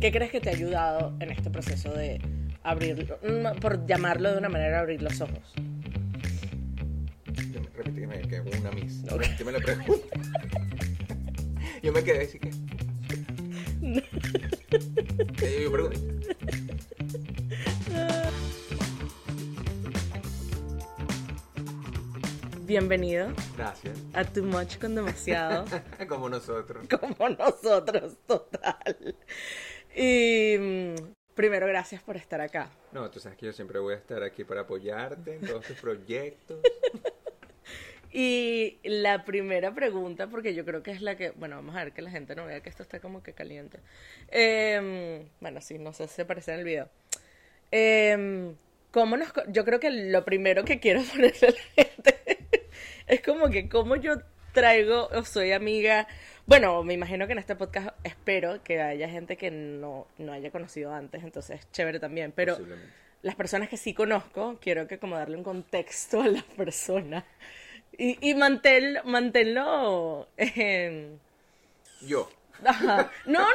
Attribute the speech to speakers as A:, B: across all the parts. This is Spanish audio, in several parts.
A: ¿Qué crees que te ha ayudado en este proceso de abrir, mm, por llamarlo de una manera, abrir los ojos?
B: Yo me- Repíteme que una miss. Repíteme la pregunta. Yo me quedé así que. Eh, Yo pregunté.
A: Bienvenido
B: Gracias.
A: a Too Much con Demasiado,
B: Como nosotros.
A: como nosotros, total. Y mm, primero, gracias por estar acá.
B: No, tú sabes que yo siempre voy a estar aquí para apoyarte en todos tus proyectos.
A: Y la primera pregunta, porque yo creo que es la que, bueno, vamos a ver que la gente no vea que esto está como que caliente. Em, bueno, sí, no sé si se parece en el video. Em, ¿cómo nos, yo creo que lo primero que quiero ponerle a la gente es como que cómo yo traigo o soy amiga. Bueno, me imagino que en este podcast espero que haya gente que no, no haya conocido antes, entonces chévere también. Pero las personas que sí conozco, quiero que como darle un contexto a la persona. Y, y manténlo, manténlo en-
B: Yo.
A: Ajá. No, no,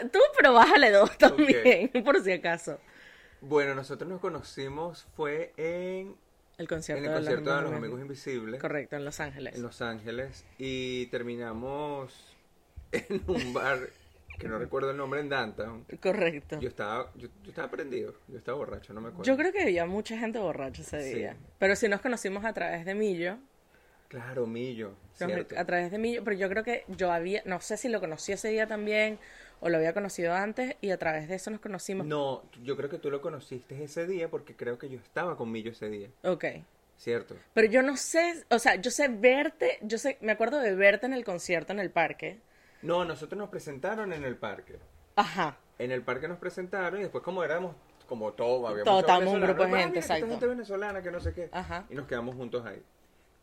A: no. Tú, pero bájale dos también, por si acaso.
B: Bueno, nosotros nos conocimos fue en,
A: El concierto,
B: en el
A: de,
B: concierto de los
A: Amigos
B: Amigos Invisibles.
A: Correcto, en Los Ángeles.
B: En Los Ángeles. Y terminamos en un bar que no recuerdo el nombre en Downtown.
A: Correcto.
B: Yo
A: Yo,
B: estaba, yo, yo estaba prendido, yo estaba borracho, no me acuerdo.
A: creo que había mucha gente borracha ese
B: Sí.
A: día. Pero sí nos conocimos a través de Millo.
B: Claro, Millo, cierto.
A: A través de Millo, pero yo creo que yo había, no sé si lo conocí ese día también o lo había conocido antes y a través de eso nos conocimos.
B: No, yo creo que tú lo conociste ese día porque creo que yo estaba con Millo ese día,
A: Ok.
B: ¿cierto?
A: Pero yo no sé, o sea, yo sé verte, yo sé, me acuerdo de verte en el concierto en el parque.
B: No, nosotros nos presentaron en el parque.
A: Ajá.
B: En el parque nos presentaron y después como éramos como todo, había
A: Todo, un grupo de
B: "Ah,
A: gente, exacto.
B: gente venezolana que no sé qué.
A: Ajá.
B: Y nos quedamos juntos ahí.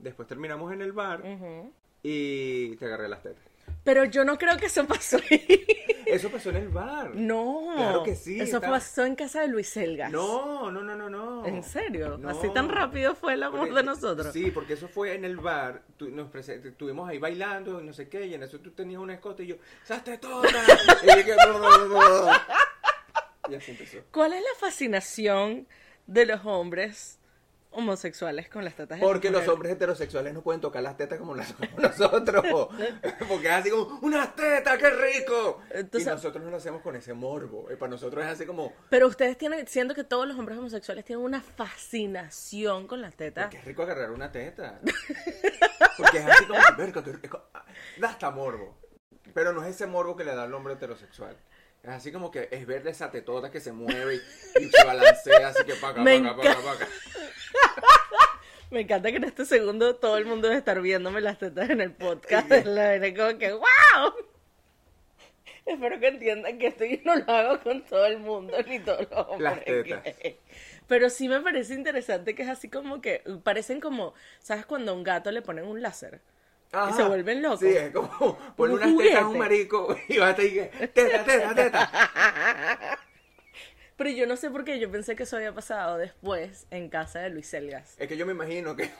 B: Después terminamos en el bar
A: Ujú.
B: y te agarré las tetas.
A: Pero yo no creo que eso pasó ahí.
B: Eso pasó en el bar.
A: No.
B: Claro que sí,
A: Eso
B: estaba-
A: pasó en casa de Luis Selgas.
B: No, no, no, no, no.
A: ¿En serio?
B: No.
A: Así tan rápido fue el amor
B: Porque-
A: de nosotros.
B: Sí, porque eso fue en el bar. Tu- nos estuvimos ahí bailando y no sé qué. Y en eso tú tenías una escote y yo, ¡Saste toda! y yo que, "No, no, no, no". Y así empezó.
A: ¿Cuál es la fascinación de los hombres homosexuales con las tetas
B: Porque los hombres heterosexuales no pueden tocar las tetas como las nosotros. Porque es así como, ¡unas tetas, qué rico!
A: Entonces-
B: y nosotros no lo hacemos con ese morbo. Eh, Para nosotros es así como,
A: Pero ustedes tienen, siento que todos los hombres homosexuales tienen una fascinación con las tetas.
B: qué rico agarrar una teta. Porque es así como, rico. Da hasta morbo. Pero no es ese morbo que le da al hombre heterosexual. Es así como que es ver esa tetota que se mueve y, y se balancea así que paca,
A: Me
B: paca, paca, paca.
A: Me encanta que en este segundo todo el mundo debe estar viéndome las tetas en el podcast. Es la vaina como que ¡wow! Espero que entiendan que esto yo no lo hago con todo el mundo, ni todos los hombres.
B: Las tetas.
A: Pero sí me parece interesante que es así como que parecen como, ¿sabes cuando a un gato le ponen un láser?
B: Ajá.
A: se vuelven locos.
B: Sí, es como poner
A: Un
B: unas tetas a un
A: juguete.
B: marico y va a y que, teta, teta, teta.
A: Pero yo no sé por qué, yo pensé que eso había pasado después en casa de Luis Selgas.
B: Es que yo me imagino que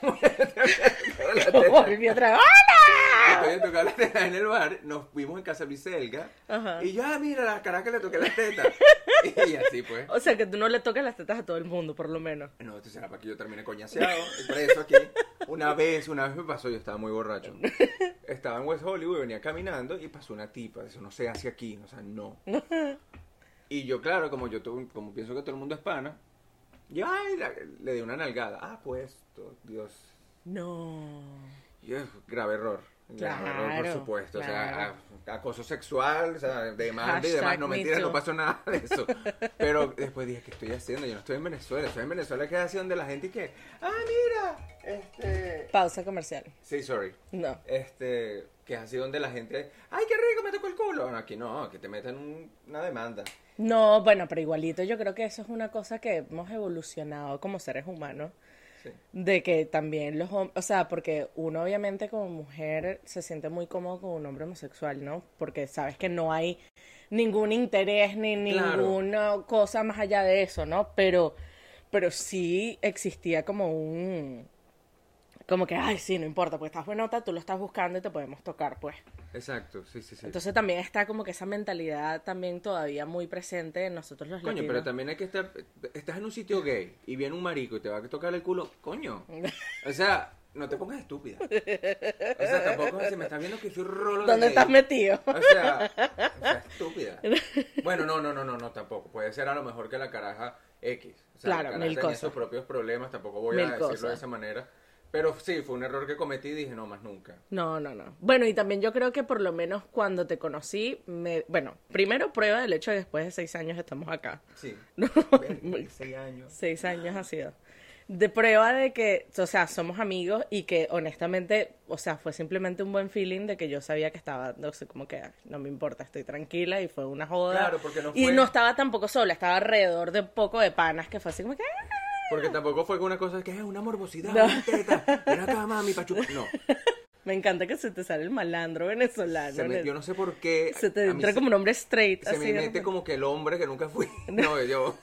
A: Volví otra vez. ¡Hola!
B: En tocar las tetas en el bar, nos fuimos en casa de Luiselga
A: Ajá.
B: y ya mira la cara que le toqué las tetas. Y así pues.
A: O sea que tú no le tocas las tetas a todo el mundo, por lo menos.
B: No, esto será para que yo termine coñaseado, preso aquí. Una vez, una vez me pasó, yo estaba muy borracho. Estaba en West Hollywood, venía caminando y pasó una tipa. Eso no se hace aquí, o sea, no. Y yo, claro, como yo como pienso que todo el mundo es pana, yo ay, la- le di una nalgada. Ah, pues, Dios.
A: No.
B: Y es grave error. Error, por
A: Claro,
B: supuesto. O
A: claro.
B: sea, acoso sexual, o sea, demanda y demás. No
A: me
B: mentira,
A: too.
B: no pasó nada de eso. Pero después dije, ¿qué estoy haciendo? Yo no estoy en Venezuela. Estoy en Venezuela, que es así donde la gente y que, ah, mira, este...
A: Pausa comercial.
B: Sí, sorry.
A: No.
B: Este, que es así donde la gente, ay, qué rico, me tocó el culo. No, aquí no, aquí te meten un- una demanda.
A: No, bueno, pero igualito yo creo que eso es una cosa que hemos evolucionado como seres humanos.
B: Sí.
A: De que también los hombres, o sea, porque uno obviamente como mujer se siente muy cómodo con un hombre homosexual, ¿no? Porque sabes que no hay ningún interés ni
B: Claro.
A: ninguna cosa más allá de eso, ¿no? Pero, pero sí existía como un, como que, ay, sí, no importa, porque estás buenota, tú lo estás buscando y te podemos tocar, pues.
B: Exacto, sí, sí, sí.
A: Entonces también está como que esa mentalidad también todavía muy presente en nosotros los
B: Coño,
A: latinos.
B: pero también hay que estar. Estás en un sitio gay y viene un marico y te va a tocar el culo. Coño. O sea, no te pongas estúpida. O sea, tampoco si me estás viendo que soy rolo de
A: ¿Dónde
B: gay.
A: estás metido?
B: O sea, o sea, estúpida. Bueno, no, no, no, no, no, tampoco. Puede ser a lo mejor que la caraja X. O sea,
A: Claro,
B: la caraja
A: mil cosas.
B: sus propios problemas, tampoco voy
A: Mil
B: a decirlo
A: cosas.
B: de esa manera. Pero sí, fue un error que cometí y dije, no, más nunca.
A: No, no, no. Bueno, y también yo creo que por lo menos cuando te conocí, me... bueno, primero prueba del hecho de que después de seis años estamos acá.
B: Sí.
A: No.
B: Seis años.
A: Seis años ha sido. De prueba de que, o sea, somos amigos y que honestamente, o sea, fue simplemente un buen feeling de que yo sabía que estaba, no sé, como que "Ay, no me importa, estoy tranquila y fue una joda.
B: Claro, porque no
A: Y
B: fue-
A: no estaba tampoco sola, estaba alrededor de poco de panas que fue así como que... "Ah".
B: Porque tampoco fue una cosa que es una morbosidad,
A: No.
B: una teta, ven acá, mami, pa' chupar. No.
A: Me encanta que se te sale el malandro venezolano.
B: Se me-
A: ¿no?
B: yo no sé por qué.
A: Se te entra
B: se-
A: como un hombre straight.
B: Se
A: así
B: me mete como que el hombre que nunca fui. No, yo.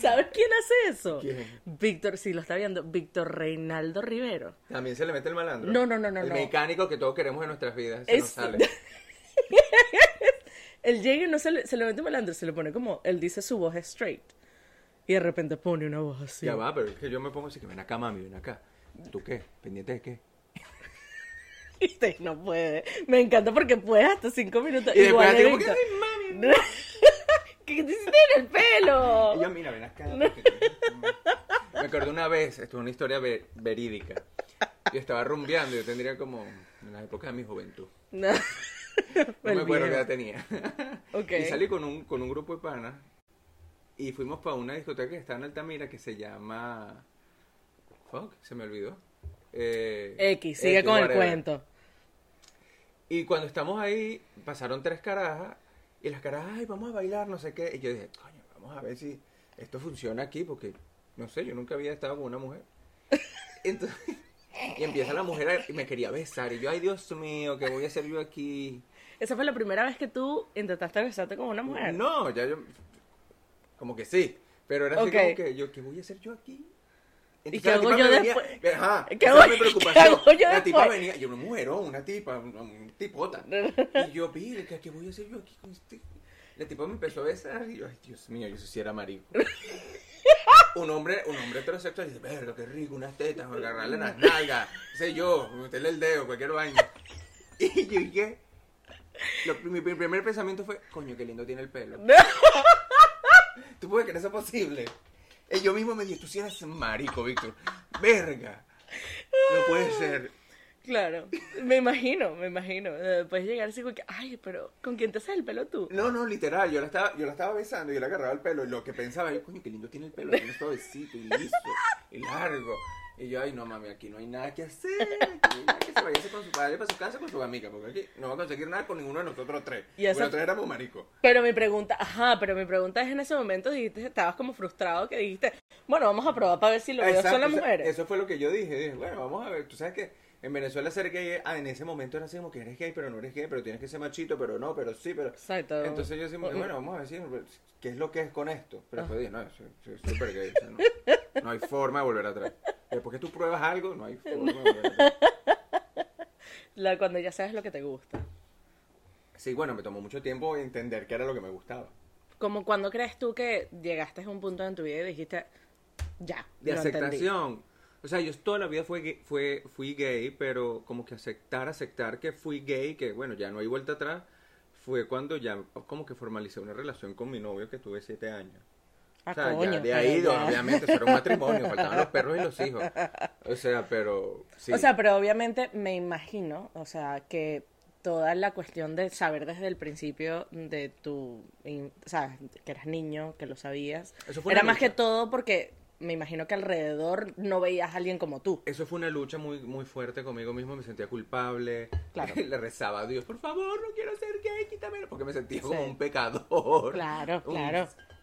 A: ¿Sabes quién hace eso?
B: ¿Quién?
A: Víctor, si lo está viendo, Víctor Reinaldo Rivero.
B: También se le mete el malandro.
A: No, no, no, no,
B: El
A: no.
B: mecánico que todos queremos en nuestras vidas. Se nos
A: Es-
B: sale.
A: Él llega y no se le, se le mete malandro, se le pone como, él dice su voz straight. Y de repente pone una voz así.
B: Ya va, pero es que yo me pongo así que ven acá, mami, ven acá. ¿Tú qué? ¿Pendiente de qué?
A: Viste, no puede. Me encanta porque puedes hasta cinco minutos.
B: Y después así ay, mami.
A: ¿Qué te hiciste en el pelo?
B: Y yo, mira, ven acá. Me acuerdo una vez, esto es una historia ve- verídica. Yo estaba rumbeando, yo tendría como en la época de mi juventud.
A: No.
B: No me acuerdo qué edad tenía. Y salí con un, con un grupo de panas y fuimos para una discoteca que está en Altamira que se llama... Fuck, se me olvidó. Eh,
A: X, sigue
B: X,
A: con el cuento.
B: Y cuando estamos ahí, pasaron tres carajas y las carajas, ay, vamos a bailar, no sé qué. Y yo dije, coño, vamos a ver si esto funciona aquí porque, no sé, yo nunca había estado con una mujer. Entonces, y empieza la mujer a- y me quería besar. Y yo, ay, Dios mío, ¿qué voy a hacer yo aquí?
A: Esa fue la primera vez que tú intentaste besarte con una mujer.
B: No, ya yo. Como que sí. Pero era así como que yo, ¿qué voy a hacer yo aquí?
A: ¿Y
B: Entonces
A: qué
B: la
A: hago yo
B: me venía-
A: después?
B: Ajá,
A: ¿Qué hago-
B: mi
A: qué
B: preocupación.
A: hago yo
B: la tipa
A: después?
B: venía, yo, una mujerón, una tipa, un, tipota. Y yo, vi, ¿qué, ¿qué voy a hacer yo aquí con este? La tipa me empezó a besar y yo, ay, Dios mío, yo sí era marico. un hombre, un hombre heterosexual dice, verga, qué rico, unas tetas, agarrarle las nalgas, qué sé yo, meterle el dedo, cualquier vaina. Y yo dije, mi primer pensamiento fue, coño, qué lindo tiene el pelo. ¿Tú puedes creer eso posible? Y yo mismo me dije, tú sí eres marico, Víctor. Verga. No puede ser.
A: Claro, me imagino, me imagino. Eh, Puedes llegar así como que, ay, pero ¿con quién te haces el pelo tú?
B: No, no, literal, yo la estaba, yo la estaba besando y yo le agarraba el pelo y lo que pensaba, yo, coño, qué lindo tiene el pelo, tiene suavecito y liso y largo. Y yo, ay, no mami, aquí no hay nada que hacer, aquí nada que se vaya con su padre para su casa con su amiga, porque aquí no va a conseguir nada con ninguno de nosotros tres.
A: Y esa-
B: tres éramos maricos.
A: Pero mi pregunta, ajá, pero mi pregunta es en ese momento dijiste, estabas como frustrado que dijiste, bueno, vamos a probar para ver si lo veo son las mujeres.
B: Eso fue lo que yo dije. Dije, bueno, vamos a ver. Tú sabes que en Venezuela ser gay, ah, en ese momento era así como que eres gay, pero no eres gay, pero tienes que ser machito, pero no, pero sí, pero.
A: Exacto.
B: Entonces yo decimos, bueno, vamos a ver si- qué es lo que es con esto. Pero después dije, no, soy súper gay. o sea, no, no hay forma de volver atrás. Después que tú pruebas algo, no hay forma de
A: la- cuando ya sabes lo que te gusta.
B: Sí, bueno, me tomó mucho tiempo entender qué era lo que me gustaba.
A: Como cuando crees tú que llegaste a un punto en tu vida y dijiste, ya,
B: de
A: lo entendí"?
B: aceptación. O sea, yo toda la vida fue, fue, fui gay, pero como que aceptar, aceptar que fui gay, que bueno, ya no hay vuelta atrás, fue cuando ya como que formalicé una relación con mi novio que tuve siete años.
A: Ah,
B: o sea,
A: coño,
B: ya de ahí,
A: ya.
B: obviamente, eso era un matrimonio, faltaban los perros y los hijos. O sea, pero sí.
A: O sea, pero obviamente me imagino, o sea, que toda la cuestión de saber desde el principio de tu, o sea, que eras niño, que lo sabías,
B: Eso fue
A: era más que todo porque me imagino que alrededor no veías a alguien como tú.
B: Eso fue una lucha muy, muy fuerte conmigo mismo, me sentía culpable.
A: Claro.
B: Le rezaba a Dios, por favor, no quiero ser gay, quítamelo, porque me sentía como
A: Sí.
B: un pecador.
A: Claro,
B: Un-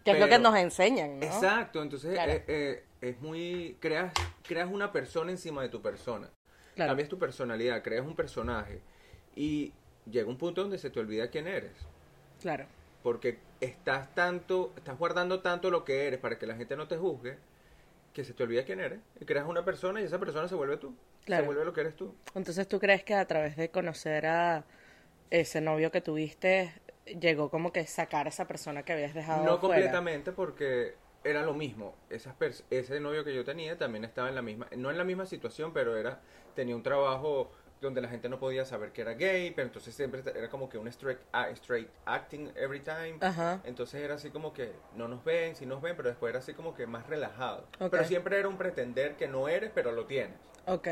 A: Que es lo que nos enseñan, ¿no?
B: Exacto, entonces
A: Claro.
B: eh, eh, es muy... Creas, creas una persona encima de tu persona.
A: Claro.
B: Cambias tu personalidad, creas un personaje y llega un punto donde se te olvida quién eres.
A: Claro.
B: Porque estás tanto, estás guardando tanto lo que eres para que la gente no te juzgue, que se te olvida quién eres. Y creas una persona y esa persona se vuelve tú.
A: Claro.
B: Se vuelve lo que eres tú.
A: Entonces, ¿tú crees que a través de conocer a ese novio que tuviste, llegó como que sacar a esa persona que habías dejado
B: No
A: fuera?
B: completamente porque era lo mismo. Esas ese novio que yo tenía también estaba en la misma, no en la misma situación, pero era tenía un trabajo donde la gente no podía saber que era gay, pero entonces siempre era como que un straight, straight acting every time.
A: Ajá.
B: Entonces era así como que no nos ven, sí nos ven, pero después era así como que más relajado. Pero siempre era un pretender que no eres, pero lo tienes.
A: Ok.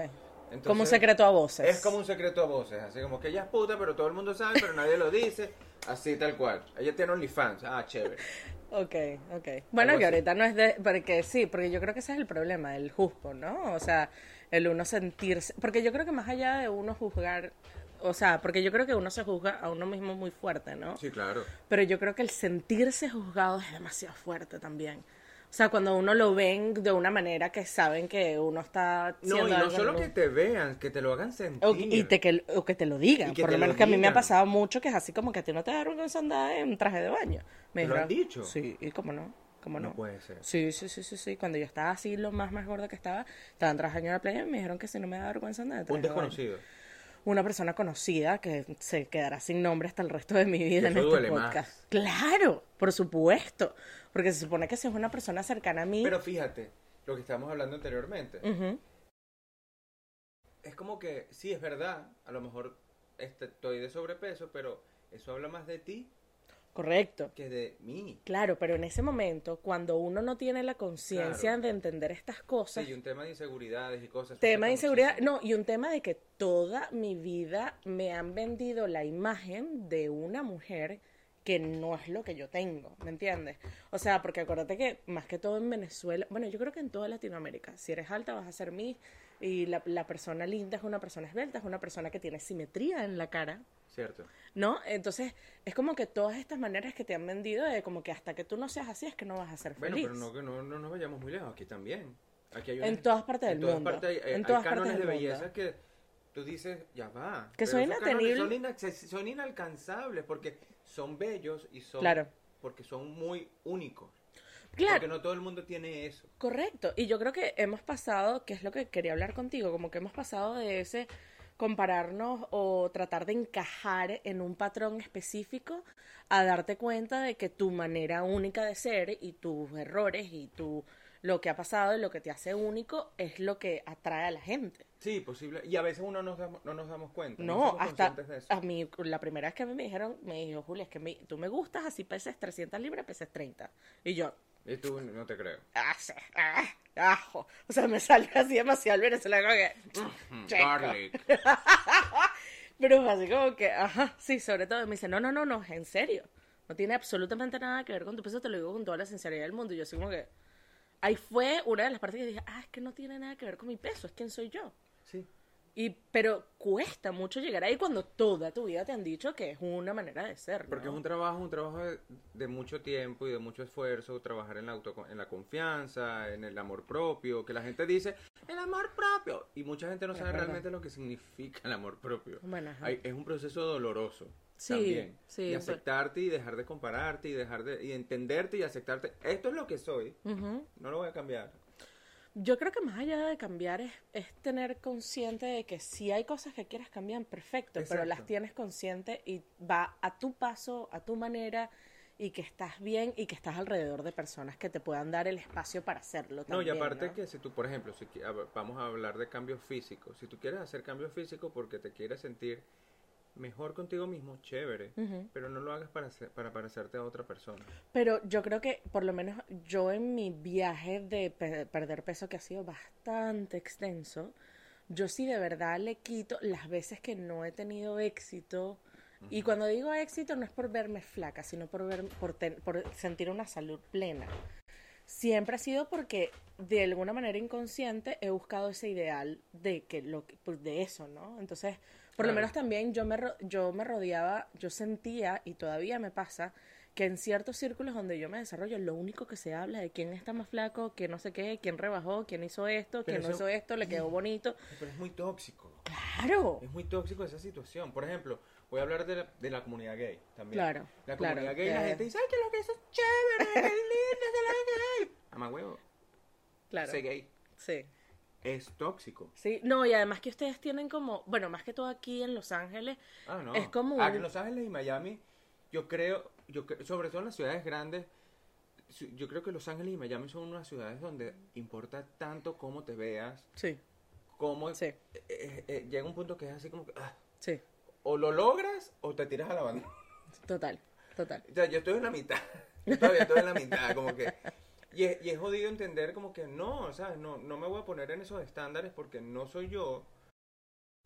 B: Entonces,
A: como un secreto a voces.
B: Es como un secreto a voces, así como que ella es puta, pero todo el mundo sabe, pero nadie lo dice. Así tal cual. Ella tiene OnlyFans. Ah, chévere.
A: Ok, ok. Bueno, que ahorita no es de... Porque sí, porque yo creo que ese es el problema, el juzgo, ¿no? O sea, el uno sentirse... Porque yo creo que más allá de uno juzgar... O sea, porque yo creo que uno se juzga a uno mismo muy fuerte, ¿no?
B: Sí, claro.
A: Pero yo creo que el sentirse juzgado es demasiado fuerte también. O sea, cuando uno lo ven de una manera que saben que uno está
B: No, y no solo que te vean, que te lo hagan sentir.
A: o, y te, que, o que te lo digan. Por lo
B: lo
A: menos que a mí me ha pasado mucho que es así como que a ti no te da vergüenza andar en traje de baño. Me
B: ¿Te lo han
A: dijeron-
B: dicho?
A: Sí, y cómo no. ¿Cómo no?
B: No puede ser.
A: Sí, sí, sí, sí, sí. Cuando yo estaba así, lo más más gorda que estaba, estaba en traje de baño en la playa y me dijeron que si no me da vergüenza traje
B: Un
A: de
B: desconocido.
A: Una persona conocida que se quedará sin nombre hasta el resto de mi vida en este podcast.
B: más.
A: Claro, por supuesto. Porque se supone que si es una persona cercana a mí.
B: Pero fíjate, lo que estábamos hablando anteriormente. Es como que, sí, es verdad, a lo mejor este, estoy de sobrepeso, pero eso habla más de ti
A: correcto.
B: que de mí.
A: Claro, pero en ese momento, cuando uno no tiene la conciencia
B: Claro.
A: de entender estas cosas,
B: Sí, y un tema de inseguridades y cosas.
A: tema de inseguridad, no, y un tema de que toda mi vida me han vendido la imagen de una mujer que no es lo que yo tengo, ¿me entiendes? O sea, porque acuérdate que más que todo en Venezuela, bueno, yo creo que en toda Latinoamérica, si eres alta vas a ser mí y la, la persona linda es una persona esbelta, es una persona que tiene simetría en la cara,
B: Cierto.
A: ¿no? Entonces, es como que todas estas maneras que te han vendido de como que hasta que tú no seas así es que no vas a ser
B: Bueno,
A: feliz.
B: pero no, que no, no nos vayamos muy lejos, aquí también. Aquí hay
A: En todas partes
B: en
A: del
B: todas
A: mundo.
B: partes hay,
A: En
B: hay
A: todas partes
B: cánones
A: del
B: de
A: mundo.
B: belleza que tú dices, ya va.
A: Que son inattenibles.
B: Son, son inalcanzables porque son bellos y son...
A: Claro.
B: Porque son muy únicos.
A: Claro.
B: Porque no todo el mundo tiene eso.
A: Correcto, y yo creo que hemos pasado, que es lo que quería hablar contigo, como que hemos pasado de ese compararnos o tratar de encajar en un patrón específico a darte cuenta de que tu manera única de ser y tus errores y tu lo que ha pasado y lo que te hace único es lo que atrae a la gente.
B: Sí, posible. Y a veces uno nos damos- no nos damos cuenta.
A: No, hasta
B: conscientes de eso.
A: a mí, la primera vez que a mí me dijeron, me dijo, Julia, es que me- tú me gustas así peses 300 libras, peses 30. Y yo,
B: Y tú no te creo.
A: ah, sí, ah, ajo. O sea, me salió así demasiado el venezolano que,
B: Mm. Garlic.
A: Pero fue así como que, ajá, sí, sobre todo me dice, no, no, no, no, en serio. No tiene absolutamente nada que ver con tu peso, te lo digo con toda la sinceridad del mundo. Y yo así como que, ahí fue una de las partes que dije, ah, es que no tiene nada que ver con mi peso, es quién soy yo.
B: Sí.
A: Y, pero cuesta mucho llegar ahí cuando toda tu vida te han dicho que es una manera de ser, ¿no?
B: Porque es un trabajo, un trabajo de, de mucho tiempo y de mucho esfuerzo, trabajar en la, auto, en la confianza, en el amor propio, que la gente dice, el amor propio, y mucha gente no
A: Es
B: sabe
A: verdad.
B: realmente lo que significa el amor propio.
A: Bueno, ajá.
B: Hay- es un proceso doloroso
A: Sí,
B: también,
A: sí,
B: de aceptarte y dejar de compararte y dejar de y entenderte y aceptarte. Esto es lo que soy, no lo voy a cambiar.
A: Yo creo que más allá de cambiar es, es tener consciente de que si hay cosas que quieras cambiar, perfecto, pero las tienes consciente y va a tu paso, a tu manera y que estás bien y que estás alrededor de personas que te puedan dar el espacio para hacerlo
B: No, y
A: también.
B: aparte
A: ¿no?
B: que si tú, por ejemplo, si vamos a hablar de cambios físicos, si tú quieres hacer cambios físicos porque te quieres sentir mejor contigo mismo, chévere, pero no lo hagas para, para parecerte a otra persona.
A: Pero yo creo que por lo menos yo en mi viaje de pe- perder peso que ha sido bastante extenso, yo sí de verdad le quito las veces que no he tenido éxito. Y cuando digo éxito no es por verme flaca, sino por, ver, por, ten- por sentir una salud plena. Siempre ha sido porque de alguna manera inconsciente he buscado ese ideal de que lo pues, de eso, ¿no? Entonces, por lo menos también yo me yo me rodeaba, yo sentía y todavía me pasa que en ciertos círculos donde yo me desarrollo, lo único que se habla de quién está más flaco, quién no sé qué, quién rebajó, quién hizo esto, quién no hizo esto, le quedó bonito.
B: Pero es muy tóxico.
A: Claro.
B: Es muy tóxico esa situación. Por ejemplo, voy a hablar de la, de la comunidad gay también.
A: Claro,
B: La
A: claro,
B: comunidad gay, la gente dice, ay, que lo que eso es chévere, qué lindo, se la gay. Ama huevo.
A: Claro.
B: sé gay.
A: Sí.
B: Es tóxico.
A: Sí, no, y además que ustedes tienen como, bueno, más que todo aquí en Los Ángeles,
B: Ah, no.
A: Es como
B: Ah,
A: un-
B: en Los Ángeles y Miami, yo creo, yo sobre todo en las ciudades grandes, yo creo que Los Ángeles y Miami son unas ciudades donde importa tanto cómo te veas,
A: sí,
B: cómo
A: Sí.
B: eh, eh, eh, llega un punto que es así como que ah,
A: sí,
B: o lo logras o te tiras a la banda.
A: total, total.
B: O sea, yo estoy en la mitad. Yo todavía estoy en la mitad, como que. Y es, y es jodido entender como que no, ¿sabes? No, no me voy a poner en esos estándares porque no soy yo.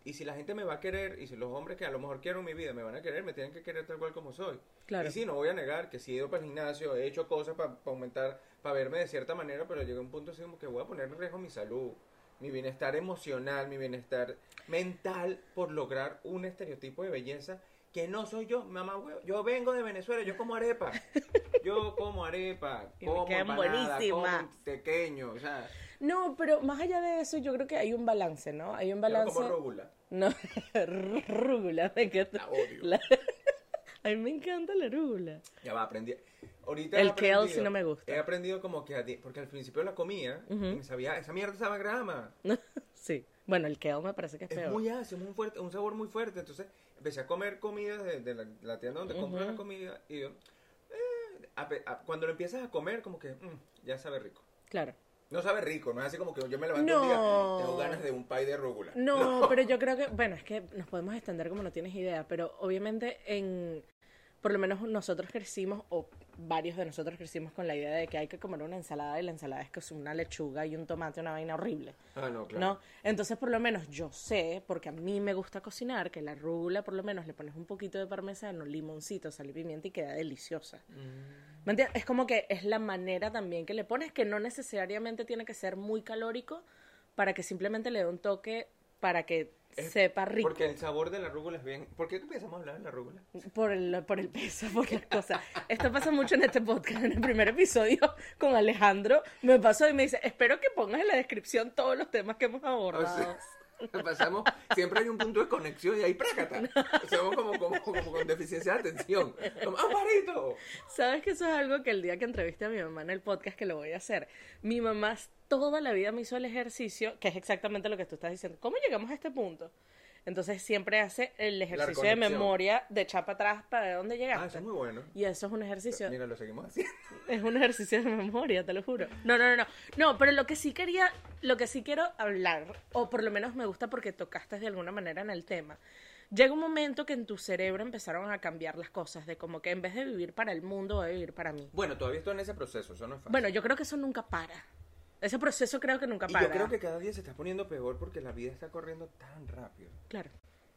B: Y si la gente me va a querer, y si los hombres que a lo mejor quiero mi vida me van a querer, me tienen que querer tal cual como soy.
A: Claro.
B: Y sí, no voy a negar que sí he ido para el gimnasio, he hecho cosas para aumentar, para verme de cierta manera, pero llega un punto así como que voy a poner en riesgo mi salud, mi bienestar emocional, mi bienestar mental por lograr un estereotipo de belleza que no soy yo, mamá, huevo. Yo vengo de Venezuela, yo como arepa. Yo como arepa, como empanada, como pequeño, o sea,
A: No, pero más allá de eso, yo creo que hay un balance, ¿no? Hay un
B: yo
A: balance.
B: como rúgula.
A: No, rúgula, me encanta.
B: La odio.
A: La- A mí me encanta la rúgula.
B: Ya va, aprendí. Ahorita
A: El kale sí no me gusta.
B: He aprendido como que, a di- porque al principio la comía y me sabía, esa mierda sabe a grama.
A: sí. Bueno, el kale me parece que es
B: Es
A: peor.
B: muy ácido, muy fuerte, un sabor muy fuerte. Entonces empecé a comer comida de, de la, la tienda donde compro la comida y yo, eh, a a- cuando lo empiezas a comer, como que mm, ya sabe rico.
A: Claro.
B: No sabe rico, no es así como que yo me levanto
A: No.
B: un día, tengo ganas de un pie de rúgula.
A: No, pero yo creo que, bueno, es que nos podemos extender como no tienes idea, pero obviamente en, por lo menos nosotros crecimos, o varios de nosotros crecimos con la idea de que hay que comer una ensalada y la ensalada es que es una lechuga y un tomate, una vaina horrible.
B: Ah, no, claro.
A: ¿No? Entonces, por lo menos yo sé, porque a mí me gusta cocinar, que la rúgula por lo menos le pones un poquito de parmesano, limoncito, sal y pimienta y queda deliciosa.
B: Mm.
A: ¿Me entiendes? Es como que es la manera también que le pones, que no necesariamente tiene que ser muy calórico para que simplemente le dé un toque para que
B: Es
A: sepa rico.
B: Porque el sabor de la rúgula es bien. ¿Por qué empezamos a hablar de la rúgula?
A: Por el, por el peso, por las cosas. Esto pasa mucho en este podcast. En el primer episodio con Alejandro me pasó y me dice, espero que pongas en la descripción todos los temas que hemos
B: O
A: abordado.
B: sea, pasamos, siempre hay un punto de conexión y ahí prácata. Somos como, como, como con deficiencia de atención. Como, ¡Amparito!
A: ¿Sabes que eso es algo que el día que entrevisté a mi mamá en el podcast que lo voy a hacer? Mi mamá toda la vida me hizo el ejercicio, que es exactamente lo que tú estás diciendo. ¿Cómo llegamos a este punto? Entonces siempre hace el ejercicio de memoria de echar para atrás para dónde llegaste.
B: Ah, eso es muy bueno.
A: Y eso es un ejercicio.
B: Mira, lo seguimos haciendo.
A: Es un ejercicio de memoria, te lo juro. No, no, no, no. No, pero lo que sí quería, lo que sí quiero hablar, o por lo menos me gusta porque tocaste de alguna manera en el tema. Llega un momento que en tu cerebro empezaron a cambiar las cosas, de como que en vez de vivir para el mundo, voy a vivir para mí.
B: Bueno, todavía estoy en ese proceso, eso no es fácil.
A: Bueno, yo creo que eso nunca para. Ese proceso creo que nunca
B: y
A: para.
B: yo creo que cada día se está poniendo peor porque la vida está corriendo tan rápido.
A: Claro.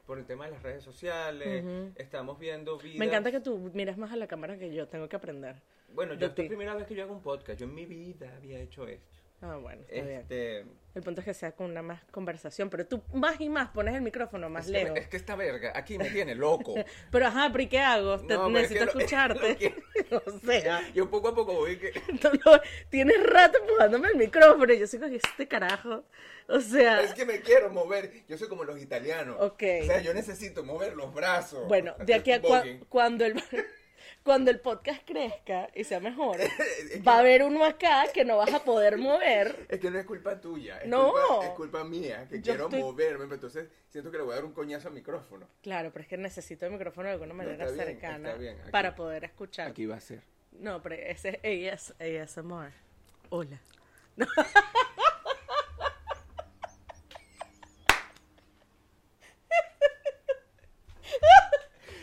B: Por el tema de las redes sociales, estamos viendo vidas...
A: Me encanta que tú mires más a la cámara que yo, tengo que aprender.
B: Bueno, yo esta
A: ti.
B: primera vez que yo hago un podcast, yo en mi vida había hecho esto.
A: Ah, bueno, está bien.
B: Este,
A: El punto es que sea con una más conversación, pero tú más y más pones el micrófono más
B: es, que,
A: lejos.
B: es que esta verga aquí me tiene loco.
A: Pero ajá, pero ¿y qué hago? Te-
B: No, pero es
A: necesito
B: lo-
A: escucharte. o sea,
B: Yo poco a poco voy que...
A: lo- tienes rato empujándome el micrófono y yo soy como este carajo. O sea,
B: Es que me quiero mover. Yo soy como los italianos.
A: Ok.
B: O sea, yo necesito mover los brazos.
A: bueno, de aquí a cua- cuando el cuando el podcast crezca y sea mejor,
B: que-
A: va a haber uno acá que no vas a poder mover.
B: Es que no es culpa tuya. Es
A: No.
B: Culpa, es culpa mía, que
A: Yo
B: quiero
A: estoy-
B: moverme. Pero entonces siento que le voy a dar un coñazo al micrófono.
A: Claro, pero es que necesito el micrófono de alguna manera
B: está bien,
A: cercana
B: está bien, aquí-
A: para poder escuchar.
B: Aquí va a ser.
A: No, pero ese es AS, ASMR. Hola.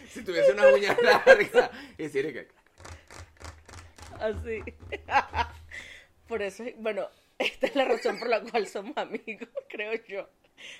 B: Si tuviese una uña larga. Y decir que...
A: Así. Por eso, bueno, esta es la razón por la cual somos amigos, creo yo.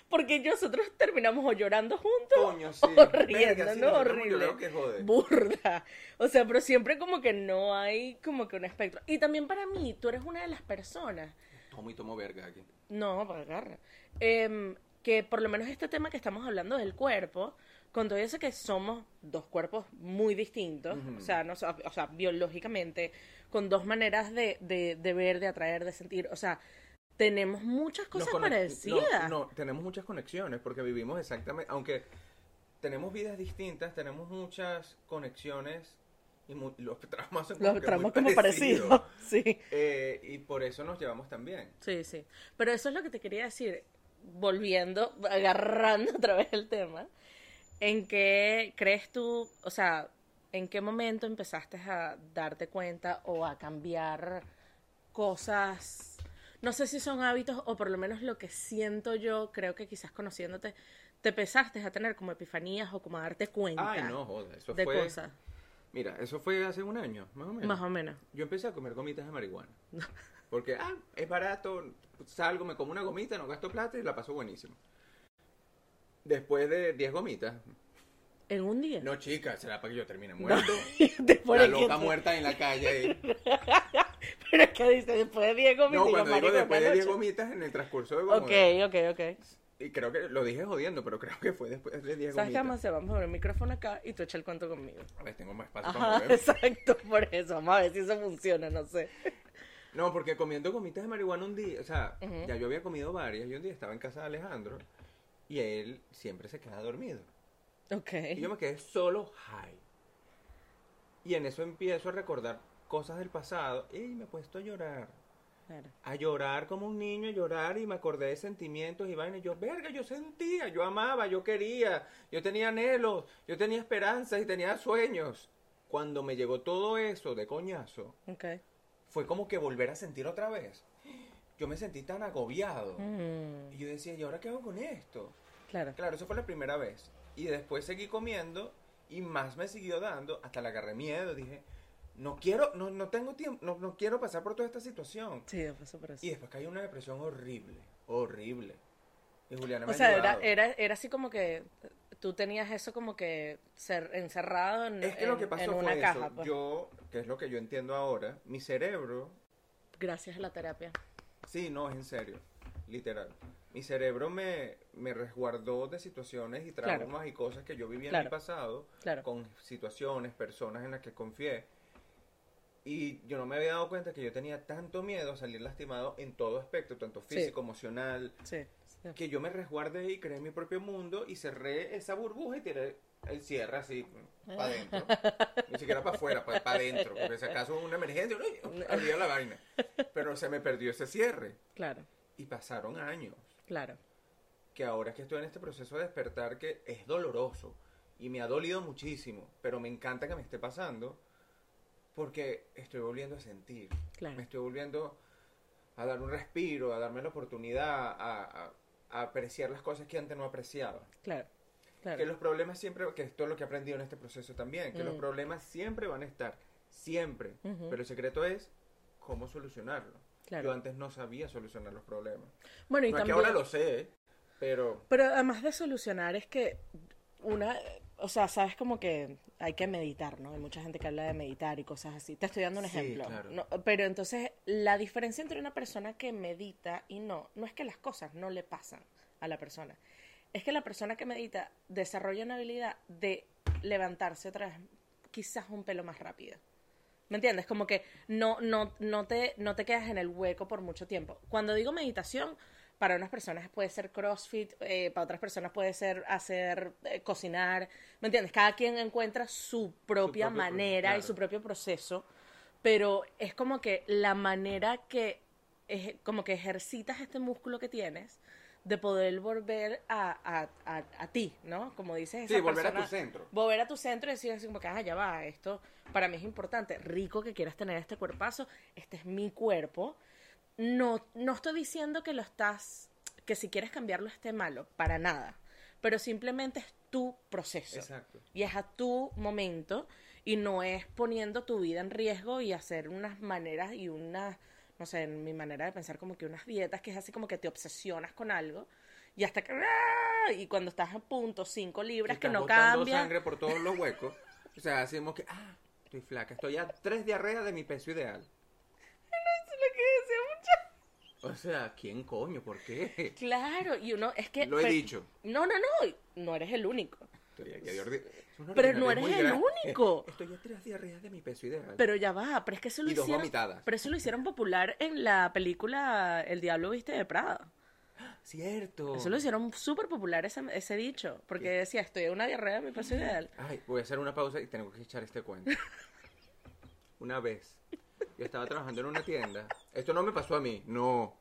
A: Porque nosotros terminamos o llorando juntos
B: Coño, sí.
A: o
B: Verga,
A: riendo,
B: sí,
A: ¿no? Horrible.
B: que jode.
A: Burda. O sea, pero siempre como que no hay como que un espectro. Y también para mí, tú eres una de las personas
B: Tomo y tomo verga aquí.
A: no, para agarra. Em, que por lo menos este tema que estamos hablando del cuerpo, con todo eso que somos dos cuerpos muy distintos, o, sea, no, o sea, biológicamente, con dos maneras de, de, de ver, de atraer, de sentir, o sea, tenemos muchas cosas parecidas.
B: No, no, tenemos muchas conexiones porque vivimos exactamente, aunque tenemos vidas distintas, tenemos muchas conexiones Y los tramos son
A: Los
B: que muy
A: tramos como parecidos. Sí.
B: Eh, y por eso nos llevamos tan bien.
A: Sí, sí. Pero eso es lo que te quería decir, volviendo, agarrando otra vez el tema. ¿En qué crees tú, o sea, en qué momento empezaste a darte cuenta o a cambiar cosas? No sé si son hábitos o por lo menos lo que siento yo, creo que quizás conociéndote, te empezaste a tener como epifanías o como a darte cuenta
B: Ay, no, joda, eso
A: de
B: fue...
A: cosas,
B: Mira, eso fue hace un año, más o menos.
A: más o menos.
B: Yo empecé a comer gomitas de marihuana. Porque, ah, es barato, salgo, me como una gomita, no gasto plata y la paso buenísimo. Después de 10 gomitas,
A: En un día.
B: no chica, será para que yo termine muerto.
A: Después
B: la
A: que-
B: loca muerta en la calle.
A: Pero es que dice, después de 10 gomitas.
B: No, cuando digo después de
A: una
B: 10
A: noche.
B: gomitas en el transcurso de como
A: Ok, ok, ok.
B: Y creo que lo dije jodiendo, pero creo que fue después de 10
A: ¿Sabes qué
B: gomitas.
A: vamos a hacer? Vamos a poner el micrófono acá y tú echa el cuento conmigo.
B: A ver, tengo más espacio para
A: Ajá,
B: moverme.
A: exacto, por eso. Vamos a ver si eso funciona, no sé.
B: No, porque comiendo gomitas de marihuana un día, o sea, ya yo había comido varias y un día estaba en casa de Alejandro y él siempre se queda dormido.
A: Ok.
B: Y yo me quedé solo high. Y en eso empiezo a recordar cosas del pasado y me he puesto a llorar.
A: Claro.
B: A llorar como un niño, a llorar y me acordé de sentimientos y vainas. Y yo, verga, yo sentía, yo amaba, yo quería, yo tenía anhelos, yo tenía esperanzas y tenía sueños. Cuando me llegó todo eso de coñazo,
A: Ok.
B: fue como que volver a sentir otra vez. Yo me sentí tan agobiado.
A: Mm,
B: Y yo decía, ¿y ahora qué hago con esto?
A: claro.
B: Claro, eso fue la primera vez. Y después seguí comiendo y más me siguió dando, hasta le agarré miedo. Dije, no quiero, no, no tengo tiempo, no, no quiero pasar por toda esta situación.
A: Sí, fue súper así.
B: Y después en una depresión horrible, horrible. Y Juliana me
A: O sea, era, era, era así como que tú tenías eso como que ser, encerrado en,
B: Es que
A: en-
B: lo que pasó
A: en
B: fue
A: una
B: eso.
A: caja. pues.
B: Yo, que es lo que yo entiendo ahora, mi cerebro,
A: Gracias a la terapia.
B: Sí, no, es en serio, literal. Mi cerebro me, me resguardó de situaciones y
A: Claro.
B: traumas y cosas que yo viví en mi pasado.
A: Claro.
B: con situaciones, personas en las que confié. Y yo no me había dado cuenta que yo tenía tanto miedo a salir lastimado en todo aspecto, tanto
A: Sí.
B: físico, emocional,
A: Sí. sí.
B: que yo me resguardé y creé mi propio mundo y cerré esa burbuja y tiré el cierre así para adentro. Ni siquiera para afuera, para adentro. Porque si acaso una emergencia, abría la vaina. Pero se me perdió ese cierre.
A: Claro,
B: Y pasaron años
A: claro.
B: que ahora que estoy en este proceso de despertar que es doloroso y me ha dolido muchísimo, pero me encanta que me esté pasando porque estoy volviendo a sentir,
A: Claro.
B: me estoy volviendo a dar un respiro, a darme la oportunidad, a, a- a apreciar las cosas que antes no apreciaba.
A: Claro. Claro.
B: Que los problemas siempre, que esto es lo que he aprendido en este proceso también, que los
A: Mm.
B: problemas siempre van a estar, siempre, pero el secreto es cómo solucionarlo.
A: Claro.
B: Yo antes no sabía solucionar los problemas.
A: Bueno, y
B: no es que
A: también...
B: ahora lo sé, pero...
A: Pero además de solucionar es que una, o sea, sabes como que hay que meditar, ¿no? Hay mucha gente que habla de meditar y cosas así. Te estoy dando un
B: Sí,
A: ejemplo.
B: claro.
A: ¿no? Pero entonces la diferencia entre una persona que medita y no, no es que las cosas no le pasan a la persona. Es que la persona que medita desarrolla una habilidad de levantarse otra vez quizás un pelo más rápido. ¿Me entiendes? Como que no, no, no, te, no te quedas en el hueco por mucho tiempo. Cuando digo meditación, para unas personas puede ser CrossFit, eh, para otras personas puede ser hacer, eh, cocinar. ¿Me entiendes? Cada quien encuentra su propia manera y su propio proceso. Pero es como que la manera que, como que ejercitas este músculo que tienes de poder volver a, a, a, a ti, ¿no? Como dices,
B: Sí, volver a tu centro.
A: volver a tu centro y decir así como que, ah, ya va, esto para mí es importante. Rico que quieras tener este cuerpazo, este es mi cuerpo. No, no estoy diciendo que lo estás, que si quieres cambiarlo esté malo, para nada. Pero simplemente es tu proceso.
B: Exacto.
A: Y es a tu momento y no es poniendo tu vida en riesgo y hacer unas maneras y unas, no sé, en mi manera de pensar como que unas dietas que es así como que te obsesionas con algo y hasta que... ¡ah! Y cuando estás a punto, cinco libras que no cambian.
B: sangre por todos los huecos. O sea, hacemos que, ah, estoy flaca, estoy a tres diarreas de mi peso ideal.
A: Eso es lo que decía mucho.
B: O sea, ¿quién coño? ¿Por qué?
A: Claro, y uno es que...
B: Lo he
A: pero-
B: dicho.
A: No, no, no, no eres el único. Pero no eres el
B: grande.
A: único.
B: Estoy a tres diarreas de mi peso ideal.
A: Pero ya va, pero es que eso lo
B: Y dos
A: hicieron...
B: vomitadas.
A: Pero eso lo hicieron popular en la película El Diablo Viste de Prada.
B: Cierto.
A: Eso lo hicieron súper popular ese, ese dicho, porque decía, estoy en una diarrea de mi peso ideal.
B: Ay, voy a hacer una pausa y tengo que echar este cuento. una vez. Yo estaba trabajando en una tienda. Esto no me pasó a mí, no.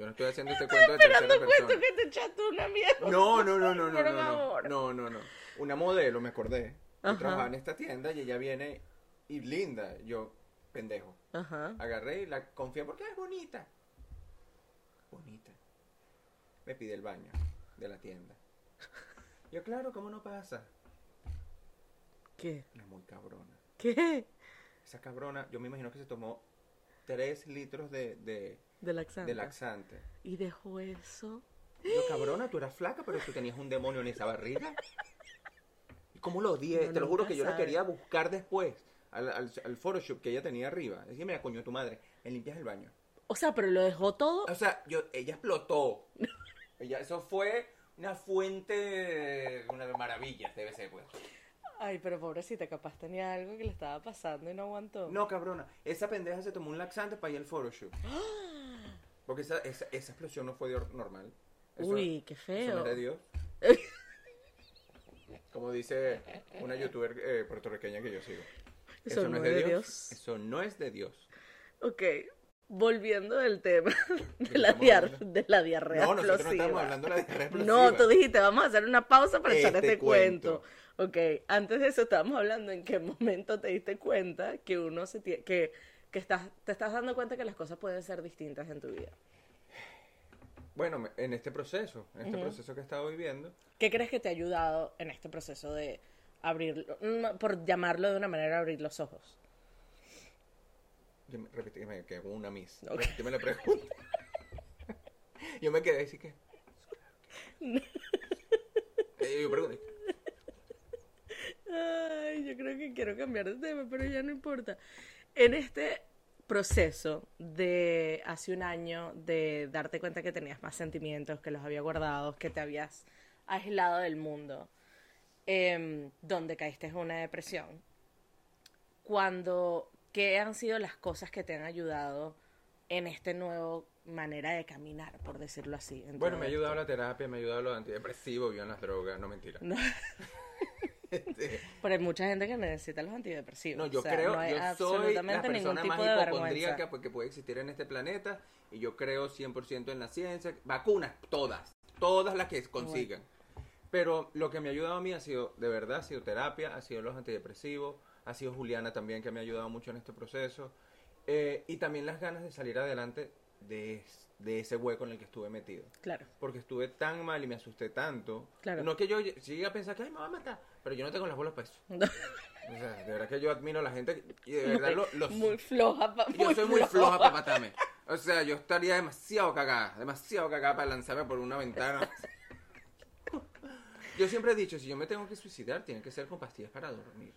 B: Yo no estoy haciendo este cuento de tercera persona.
A: cuento que te echaste una mierda.
B: No, no, no, no, no, no, no, no, no, no. Una modelo, me acordé. Yo
A: Ajá.
B: trabajaba en esta tienda y ella viene y linda. Yo, pendejo.
A: Ajá.
B: Agarré y la confié porque es bonita. Bonita. Me pide el baño de la tienda. Yo, claro, ¿cómo no pasa?
A: ¿Qué?
B: Una muy cabrona.
A: ¿Qué?
B: Esa cabrona, yo me imagino que se tomó 3 litros de, de,
A: De laxante.
B: de laxante.
A: Y dejó eso.
B: Yo, cabrona, tú eras flaca, pero tú tenías un demonio en esa barriga. ¿Y cómo lo odié? Te lo juro que yo la
A: sabe.
B: quería buscar después. Al, al, al Photoshop que ella tenía arriba. Decía, mira, coño, tu madre, me limpias el baño.
A: O sea, pero lo dejó todo.
B: O sea, yo, ella explotó. ella, eso fue una fuente, una maravilla, debe ser, pues.
A: Ay, pero pobrecita, capaz tenía algo que le estaba pasando y no aguantó.
B: No, cabrona, esa pendeja se tomó un laxante para ir al Photoshop. Porque esa, esa, esa explosión no fue de or- normal. Eso-
A: Uy, qué
B: Eso
A: feo.
B: no es de Dios. Como dice una youtuber eh, puertorriqueña que yo sigo.
A: Eso no es de Dios.
B: Eso no es de Dios.
A: Ok, volviendo del tema de la, de la diarrea
B: No, nosotros no
A: explosiva.
B: estamos hablando de la diarrea explosiva.
A: No, tú dijiste, vamos a hacer una pausa para echar
B: Este
A: este cuento. Ok, antes de eso estábamos hablando en qué momento te diste cuenta que uno se tie- que, que estás, te estás dando cuenta que las cosas pueden ser distintas en tu vida.
B: Bueno, en este proceso, en este proceso que he estado viviendo,
A: ¿Qué crees que te ha ayudado en este proceso de abrir, mm, por llamarlo de una manera, abrir los ojos?
B: yo me, repíteme que hago una miss.
A: Ok.
B: Repíteme la pregunta. yo me quedé así que. Eh, yo pregunté.
A: Ay, yo creo que quiero cambiar de tema, pero ya no importa. En este proceso de hace un año de darte cuenta que tenías más sentimientos, que los había guardado, que te habías aislado del mundo, em, donde caíste en una depresión, cuando, ¿qué han sido las cosas que te han ayudado en esta nueva manera de caminar, por decirlo así? en
B: Bueno, me ha
A: esto?
B: ayudado la terapia, me ha ayudado los antidepresivos, yo en las drogas, no mentira.
A: No.
B: Este,
A: Pero hay mucha gente que necesita los antidepresivos.
B: No, yo
A: O sea,
B: creo,
A: no hay
B: yo soy la
A: absolutamente ningún
B: persona
A: tipo
B: más
A: de
B: hipocondríaca porque puede existir en este planeta y yo creo 100% en la ciencia. Vacunas, todas, todas las que consigan. Pero lo que me ha ayudado a mí ha sido, de verdad, ha sido terapia, ha sido los antidepresivos, ha sido Juliana también que me ha ayudado mucho en este proceso. eh, y también las ganas de salir adelante de, es- de ese hueco en el que estuve metido.
A: Claro.
B: Porque estuve tan mal y me asusté tanto.
A: Claro.
B: No que yo llegue a pensar que, ay, me va a matar, pero yo no tengo las bolas para eso. O sea, de verdad que yo admiro a la gente y de verdad lo- los...
A: Muy floja. pa-
B: yo soy muy floja para matarme. O sea, yo estaría demasiado cagada, demasiado cagada para lanzarme por una ventana. Yo siempre he dicho, si yo me tengo que suicidar, tiene que ser con pastillas para dormir.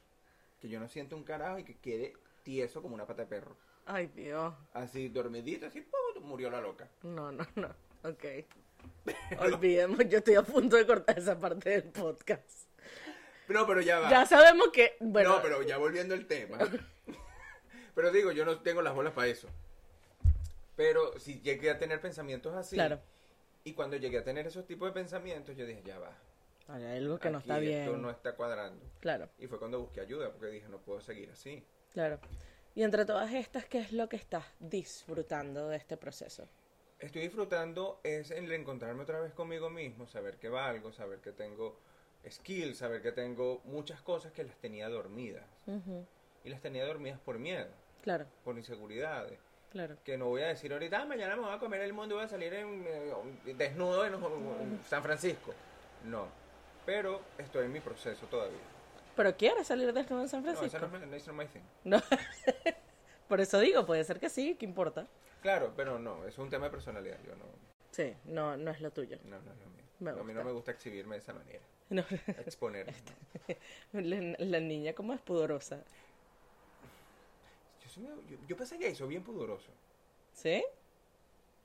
B: Que yo no siento un carajo y que quede tieso como una pata de perro.
A: Ay, Dios.
B: Así, dormidito, así, ¡pum! murió la loca.
A: No, no, no. Ok. Olvidemos, yo estoy a punto de cortar esa parte del podcast.
B: No, pero ya va.
A: Ya sabemos que, bueno,
B: no, pero ya volviendo al tema. pero digo, yo no tengo las bolas para eso. Pero si llegué a tener pensamientos así.
A: Claro.
B: Y cuando llegué a tener esos tipos de pensamientos, yo dije, ya va.
A: hay algo que no está bien.
B: Esto no está cuadrando.
A: Claro,
B: Y fue cuando busqué ayuda, porque dije, no puedo seguir así.
A: claro. Y entre todas estas, ¿qué es lo que estás disfrutando de este proceso?
B: Estoy disfrutando es el encontrarme otra vez conmigo mismo, saber que valgo, saber que tengo skills, saber que tengo muchas cosas que las tenía dormidas. Y las tenía dormidas por miedo,
A: Claro,
B: por inseguridades.
A: claro.
B: Que no voy a decir ahorita, "Ah, mañana me voy a comer el mundo y voy a salir en, eh, desnudo en, en San Francisco. No, pero estoy en mi proceso todavía.
A: ¿Pero quieres salir de nuevo en San
B: No,
A: Francisco?
B: no es, my- esa no es my thing.
A: No. Por eso digo, puede ser que sí, ¿qué importa?
B: Claro, pero no, es un tema de personalidad. Yo no,
A: Sí, no, no es lo tuyo.
B: no, no es lo mío.
A: Me
B: a mí no me gusta exhibirme de esa manera,
A: No.
B: exponerme.
A: La, la niña como es pudorosa.
B: Yo, soy yo, yo pensé que soy bien pudoroso.
A: ¿Sí?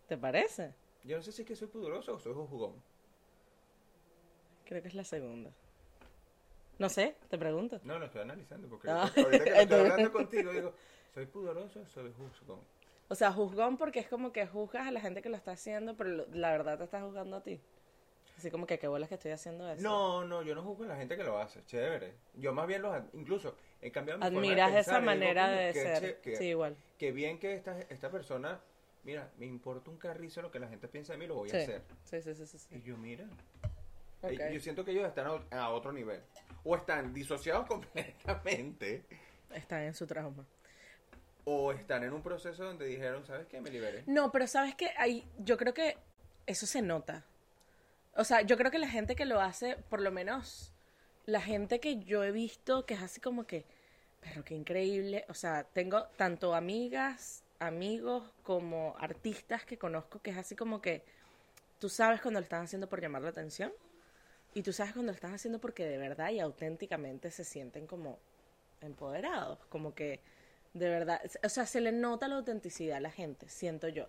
A: ¿Te parece?
B: Yo no sé si es que soy pudoroso o soy jugón.
A: Creo que es la segunda. No sé, te pregunto.
B: No, lo estoy analizando porque
A: Ah.
B: ahorita que estoy hablando contigo digo, ¿soy pudoroso o soy jugón?
A: O sea, juzgón porque es como que juzgas a la gente que lo está haciendo, pero la verdad te estás juzgando a ti. Así como que qué bolas que estoy haciendo eso.
B: No, no, yo no juzgo a la gente que lo hace, chévere. Yo más bien los, incluso he cambiado mi forma
A: Admiras
B: de
A: esa
B: digo,
A: manera
B: "Coño,
A: de
B: qué
A: ser.
B: che- qué-
A: Sí, igual.
B: Qué bien que esta, esta persona, mira, me importa un carrizo lo que la gente piensa de mí, lo voy
A: Sí.
B: a hacer.
A: Sí, sí, sí, sí, sí.
B: Y yo, mira, yo siento que ellos están a, ot- a otro nivel. O están disociados completamente,
A: Están en su trauma.
B: o están en un proceso donde dijeron, ¿sabes qué? Me liberé.
A: No, pero sabes que hay, yo creo que eso se nota. O sea, yo creo que la gente que lo hace, por lo menos la gente que yo he visto, que es así como que, pero qué increíble. O sea, tengo tanto amigas, amigos, como artistas que conozco, que es así como que tú sabes cuando lo están haciendo por llamar la atención y tú sabes cuando lo están haciendo porque de verdad y auténticamente se sienten como empoderados, como que de verdad, o sea, se le nota la autenticidad a la gente, siento yo,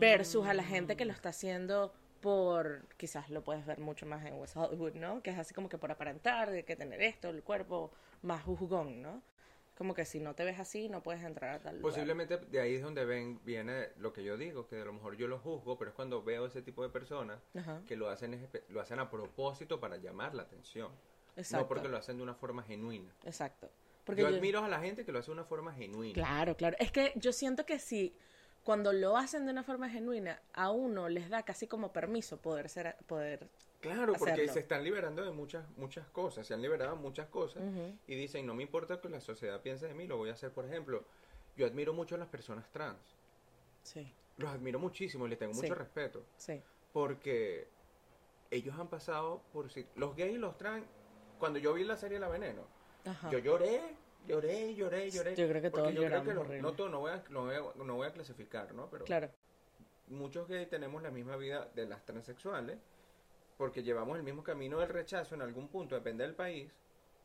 A: versus a la gente que lo está haciendo por, quizás lo puedes ver mucho más en West Hollywood, ¿no? Que es así como que por aparentar, de que tener esto, el cuerpo más juzgón, ¿no? Como que si no te ves así, no puedes entrar a tal lugar.
B: Posiblemente de ahí es donde ven, viene lo que yo digo, que a lo mejor yo lo juzgo, pero es cuando veo ese tipo de personas
A: Ajá.
B: que lo hacen, lo hacen a propósito para llamar la atención.
A: Exacto.
B: No porque lo hacen de una forma genuina.
A: Exacto. Porque
B: yo,
A: yo-
B: admiro a la gente que lo hace de una forma genuina.
A: Claro, claro. Es que yo siento que si cuando lo hacen de una forma genuina, a uno les da casi como permiso poder ser, poder,
B: Claro, porque
A: hacerlo.
B: se están liberando de muchas muchas cosas, se han liberado muchas cosas y dicen, no me importa que la sociedad piense de mí, lo voy a hacer. Por ejemplo, yo admiro mucho a las personas trans,
A: sí,
B: los admiro muchísimo y les tengo
A: Sí.
B: mucho respeto,
A: sí,
B: porque ellos han pasado por... si- Los gays y los trans, cuando yo vi la serie La Veneno,
A: ajá,
B: yo lloré, lloré, lloré, lloré.
A: Yo creo que todos
B: yo creo que los- no, todo, no, voy a, no, voy a, no voy a clasificar, ¿no? Pero
A: claro,
B: muchos gays tenemos la misma vida de las transexuales porque llevamos el mismo camino del rechazo en algún punto, depende del país,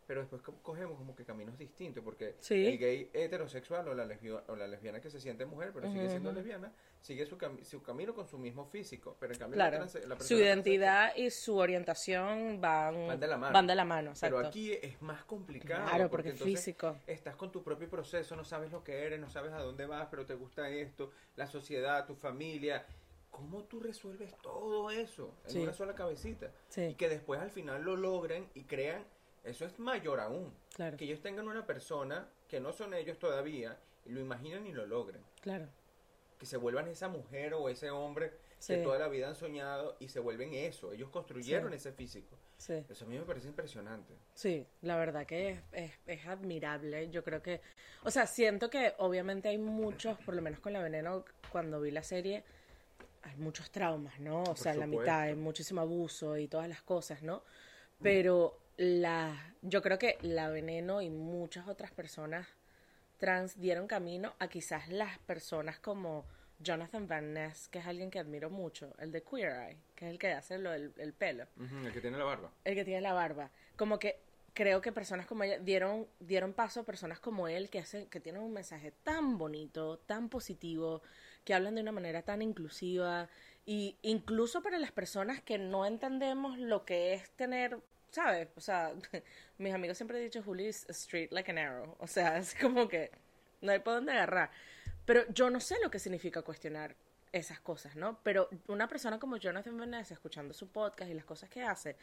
B: pero después co- cogemos como que caminos distintos porque
A: Sí.
B: el gay heterosexual o la, lesbio- o la lesbiana que se siente mujer pero sigue siendo lesbiana, sigue su, su camino con su mismo físico, pero en cambio
A: claro.
B: la transe- la
A: Su identidad y su orientación van,
B: Van de la mano.
A: Van de la mano.
B: Pero aquí es más complicado.
A: Claro, porque físico.
B: Estás con tu propio proceso, no sabes lo que eres, no sabes a dónde vas, pero te gusta esto, la sociedad, tu familia. ¿Cómo tú resuelves todo eso en
A: Sí.
B: una sola cabecita?
A: Sí.
B: Y que después al final lo logren y crean, eso es mayor aún.
A: Claro.
B: Que ellos tengan una persona que no son ellos todavía, y lo imaginan y lo logren.
A: Claro,
B: Que se vuelvan esa mujer o ese hombre
A: Sí.
B: que toda la vida han soñado y se vuelven eso. Ellos construyeron
A: Sí.
B: ese físico.
A: sí.
B: Eso a mí me parece impresionante.
A: Sí, la verdad que es, es, es admirable. Yo creo que, o sea, siento que obviamente hay muchos, por lo menos con la veneno, cuando vi la serie, hay muchos traumas, ¿no? O sea, en la
B: supuesto.
A: mitad hay muchísimo abuso y todas las cosas, ¿no? Pero la, yo creo que la veneno y muchas otras personas trans dieron camino a quizás las personas como Jonathan Van Ness, que es alguien que admiro mucho, el de Queer Eye, que es el que hace lo del el pelo.
B: El que tiene la barba.
A: El que tiene la barba. Como que creo que personas como ella dieron, dieron paso a personas como él que hacen, que tienen un mensaje tan bonito, tan positivo, que hablan de una manera tan inclusiva. Y incluso para las personas que no entendemos lo que es tener, ¿sabes? O sea, mis amigos siempre han dicho, Juli is straight like an arrow. O sea, es como que no hay por dónde agarrar. Pero yo no sé lo que significa cuestionar esas cosas, ¿no? Pero una persona como Jonathan Van Ness, escuchando su podcast y las cosas que hace,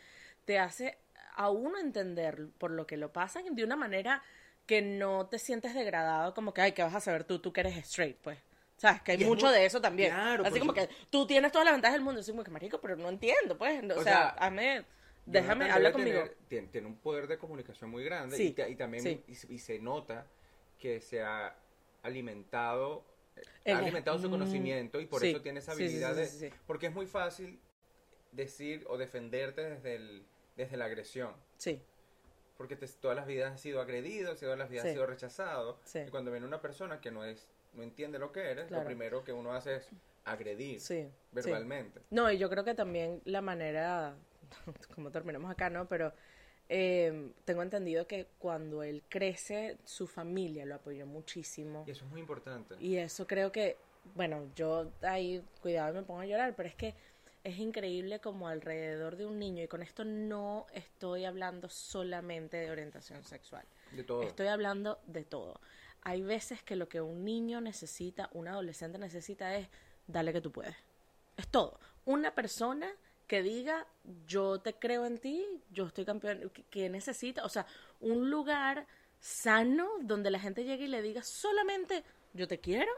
A: te hace a uno entender por lo que lo pasan de una manera que no te sientes degradado, como que, ay, ¿qué vas a saber tú? Tú que eres straight, pues. ¿Sabes? Que hay mucho
B: muy-
A: de eso también.
B: Claro,
A: Así como que tú tienes todas las ventajas del mundo. Así como que, marico, pero no entiendo, pues. O,
B: O
A: sea,
B: sea,
A: hazme, déjame,
B: Jonathan
A: habla conmigo.
B: tener- tiene, tiene un poder de comunicación muy grande
A: Sí,
B: y, y también
A: sí.
B: y, se- y se nota que se ha alimentado ha alimentado su
A: muy-
B: conocimiento y por
A: sí,
B: eso tiene esa habilidad de porque es muy fácil decir o defenderte desde el desde la agresión
A: Sí,
B: porque te- todas las vidas has sido agredido todas las vidas has sido rechazado
A: Sí.
B: y cuando viene una persona que no es no entiende lo que eres
A: Claro.
B: lo primero que uno hace es agredir verbalmente
A: No, y yo creo que también la manera, como terminamos acá, ¿no? Pero eh, tengo entendido que cuando él crece, su familia lo apoyó muchísimo.
B: y eso es muy importante
A: Y eso creo que, bueno, yo ahí, cuidado, me pongo a llorar, pero es que es increíble como alrededor de un niño, y con esto no estoy hablando solamente de orientación sexual.
B: de todo
A: Estoy hablando de todo. Hay veces que lo que un niño necesita, un adolescente necesita es dale que tú puedes. Es todo. Una persona que diga yo te creo en ti, yo estoy campeón, que, que necesita, o sea, un lugar sano, donde la gente llegue y le diga solamente yo te quiero,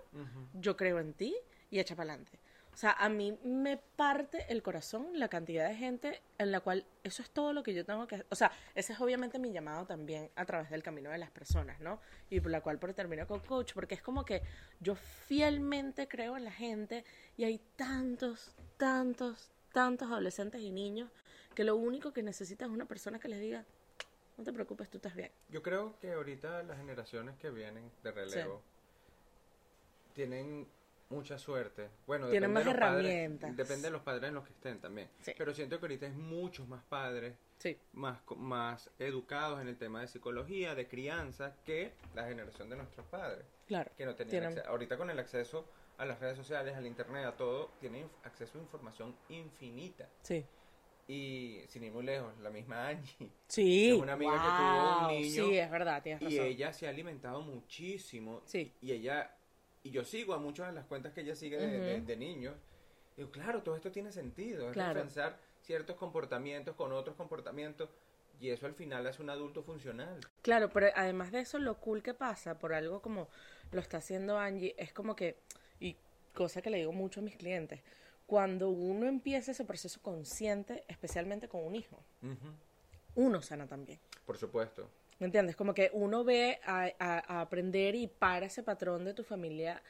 A: yo creo en ti y echa para adelante. O sea, a mí me parte el corazón la cantidad de gente en la cual eso es todo lo que yo tengo que... O sea, ese es obviamente mi llamado también a través del camino de las personas, ¿no? Y por la cual por termino con coach, porque es como que yo fielmente creo en la gente y hay tantos, tantos, tantos adolescentes y niños que lo único que necesitan es una persona que les diga, no te preocupes, tú estás bien.
B: Yo creo que ahorita las generaciones que vienen de relevo tienen mucha suerte. Bueno,
A: Tienen
B: depende
A: más
B: de los padres- depende de los padres en los que estén también.
A: Sí.
B: Pero siento que ahorita hay muchos más padres
A: Sí,
B: más, más educados en el tema de psicología, de crianza, que la generación de nuestros padres,
A: claro.
B: que no tenían
A: Tienen-
B: acceso. Ahorita con el acceso a las redes sociales, al internet, a todo, tienen acceso a información infinita.
A: Sí.
B: Y sin ir muy lejos, la misma Angie.
A: Sí.
B: Es una amiga que tuvo un
A: Wow,
B: niño
A: Sí, es verdad, tienes razón.
B: Y ella se ha alimentado muchísimo.
A: Sí.
B: Y ella, y yo sigo a muchas de las cuentas que ella sigue de, de-
A: Ujú.
B: de niños. Digo, claro, todo esto tiene sentido. Es
A: Claro.
B: pensar ciertos comportamientos con otros comportamientos. Y eso al final hace un adulto funcional.
A: Claro, pero además de eso, lo cool que pasa por algo como lo está haciendo Angie es como que, cosa que le digo mucho a mis clientes, cuando uno empieza ese proceso consciente, especialmente con un hijo, uno sana también.
B: Por supuesto.
A: ¿Me entiendes? Como que uno ve a, a- a aprender y para ese patrón de tu familia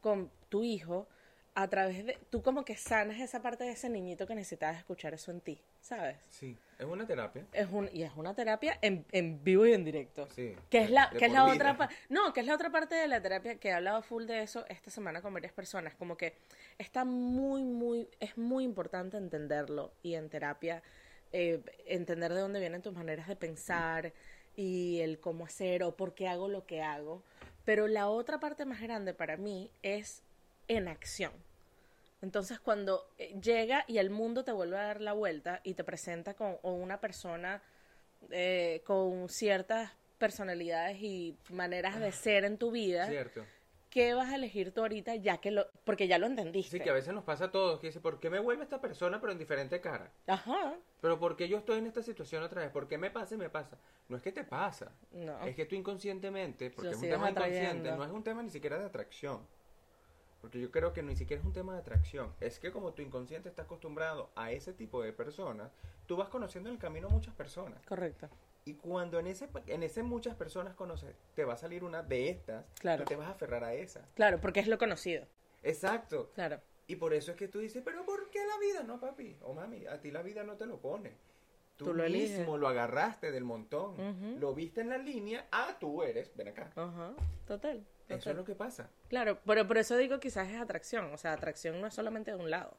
A: con tu hijo a través de... Tú como que sanas esa parte de ese niñito que necesitabas escuchar eso en ti, ¿sabes?
B: Sí. Es una terapia.
A: Es un, y es una terapia en, en vivo y en directo.
B: Sí.
A: Que es la, que es la otra parte. No, que es la otra parte de la terapia que he hablado full de eso esta semana con varias personas. Como que está muy, muy, es muy importante entenderlo. Y en terapia, eh, entender de dónde vienen tus maneras de pensar y el cómo hacer o por qué hago lo que hago. Pero la otra parte más grande para mí es en acción. Entonces, cuando eh, llega y el mundo te vuelve a dar la vuelta y te presenta con una persona eh, con ciertas personalidades y maneras de ser en tu vida,
B: Cierto.
A: ¿qué vas a elegir tú ahorita ya que lo, porque ya lo entendiste?
B: Sí, que a veces nos pasa a todos. Que dice, ¿por qué me vuelve esta persona pero en diferente cara?
A: Ajá,
B: Pero ¿por qué yo estoy en esta situación otra vez? ¿Por qué me pasa y me pasa? No es que te pasa.
A: no.
B: Es que tú inconscientemente, porque
A: Lo
B: es un tema inconsciente,
A: atrayendo.
B: no es un tema ni siquiera de atracción. Porque yo creo que ni siquiera es un tema de atracción. Es que como tu inconsciente está acostumbrado a ese tipo de personas, tú vas conociendo en el camino muchas personas.
A: Correcto.
B: Y cuando en ese, en ese muchas personas conoces, te va a salir una de estas,
A: Claro.
B: tú te vas a aferrar a esa.
A: Claro, porque es lo conocido.
B: Exacto.
A: Claro.
B: Y por eso es que tú dices, pero ¿por qué la vida no, papi? O mami, a ti la vida no te lo pone. Tú,
A: Tú lo eliges.
B: mismo lo agarraste del montón. Lo viste en la línea, ah, tú eres, ven acá.
A: Ajá, total.
B: Eso es lo que pasa.
A: Claro, pero por eso digo quizás es atracción. O sea, atracción no es solamente de un lado.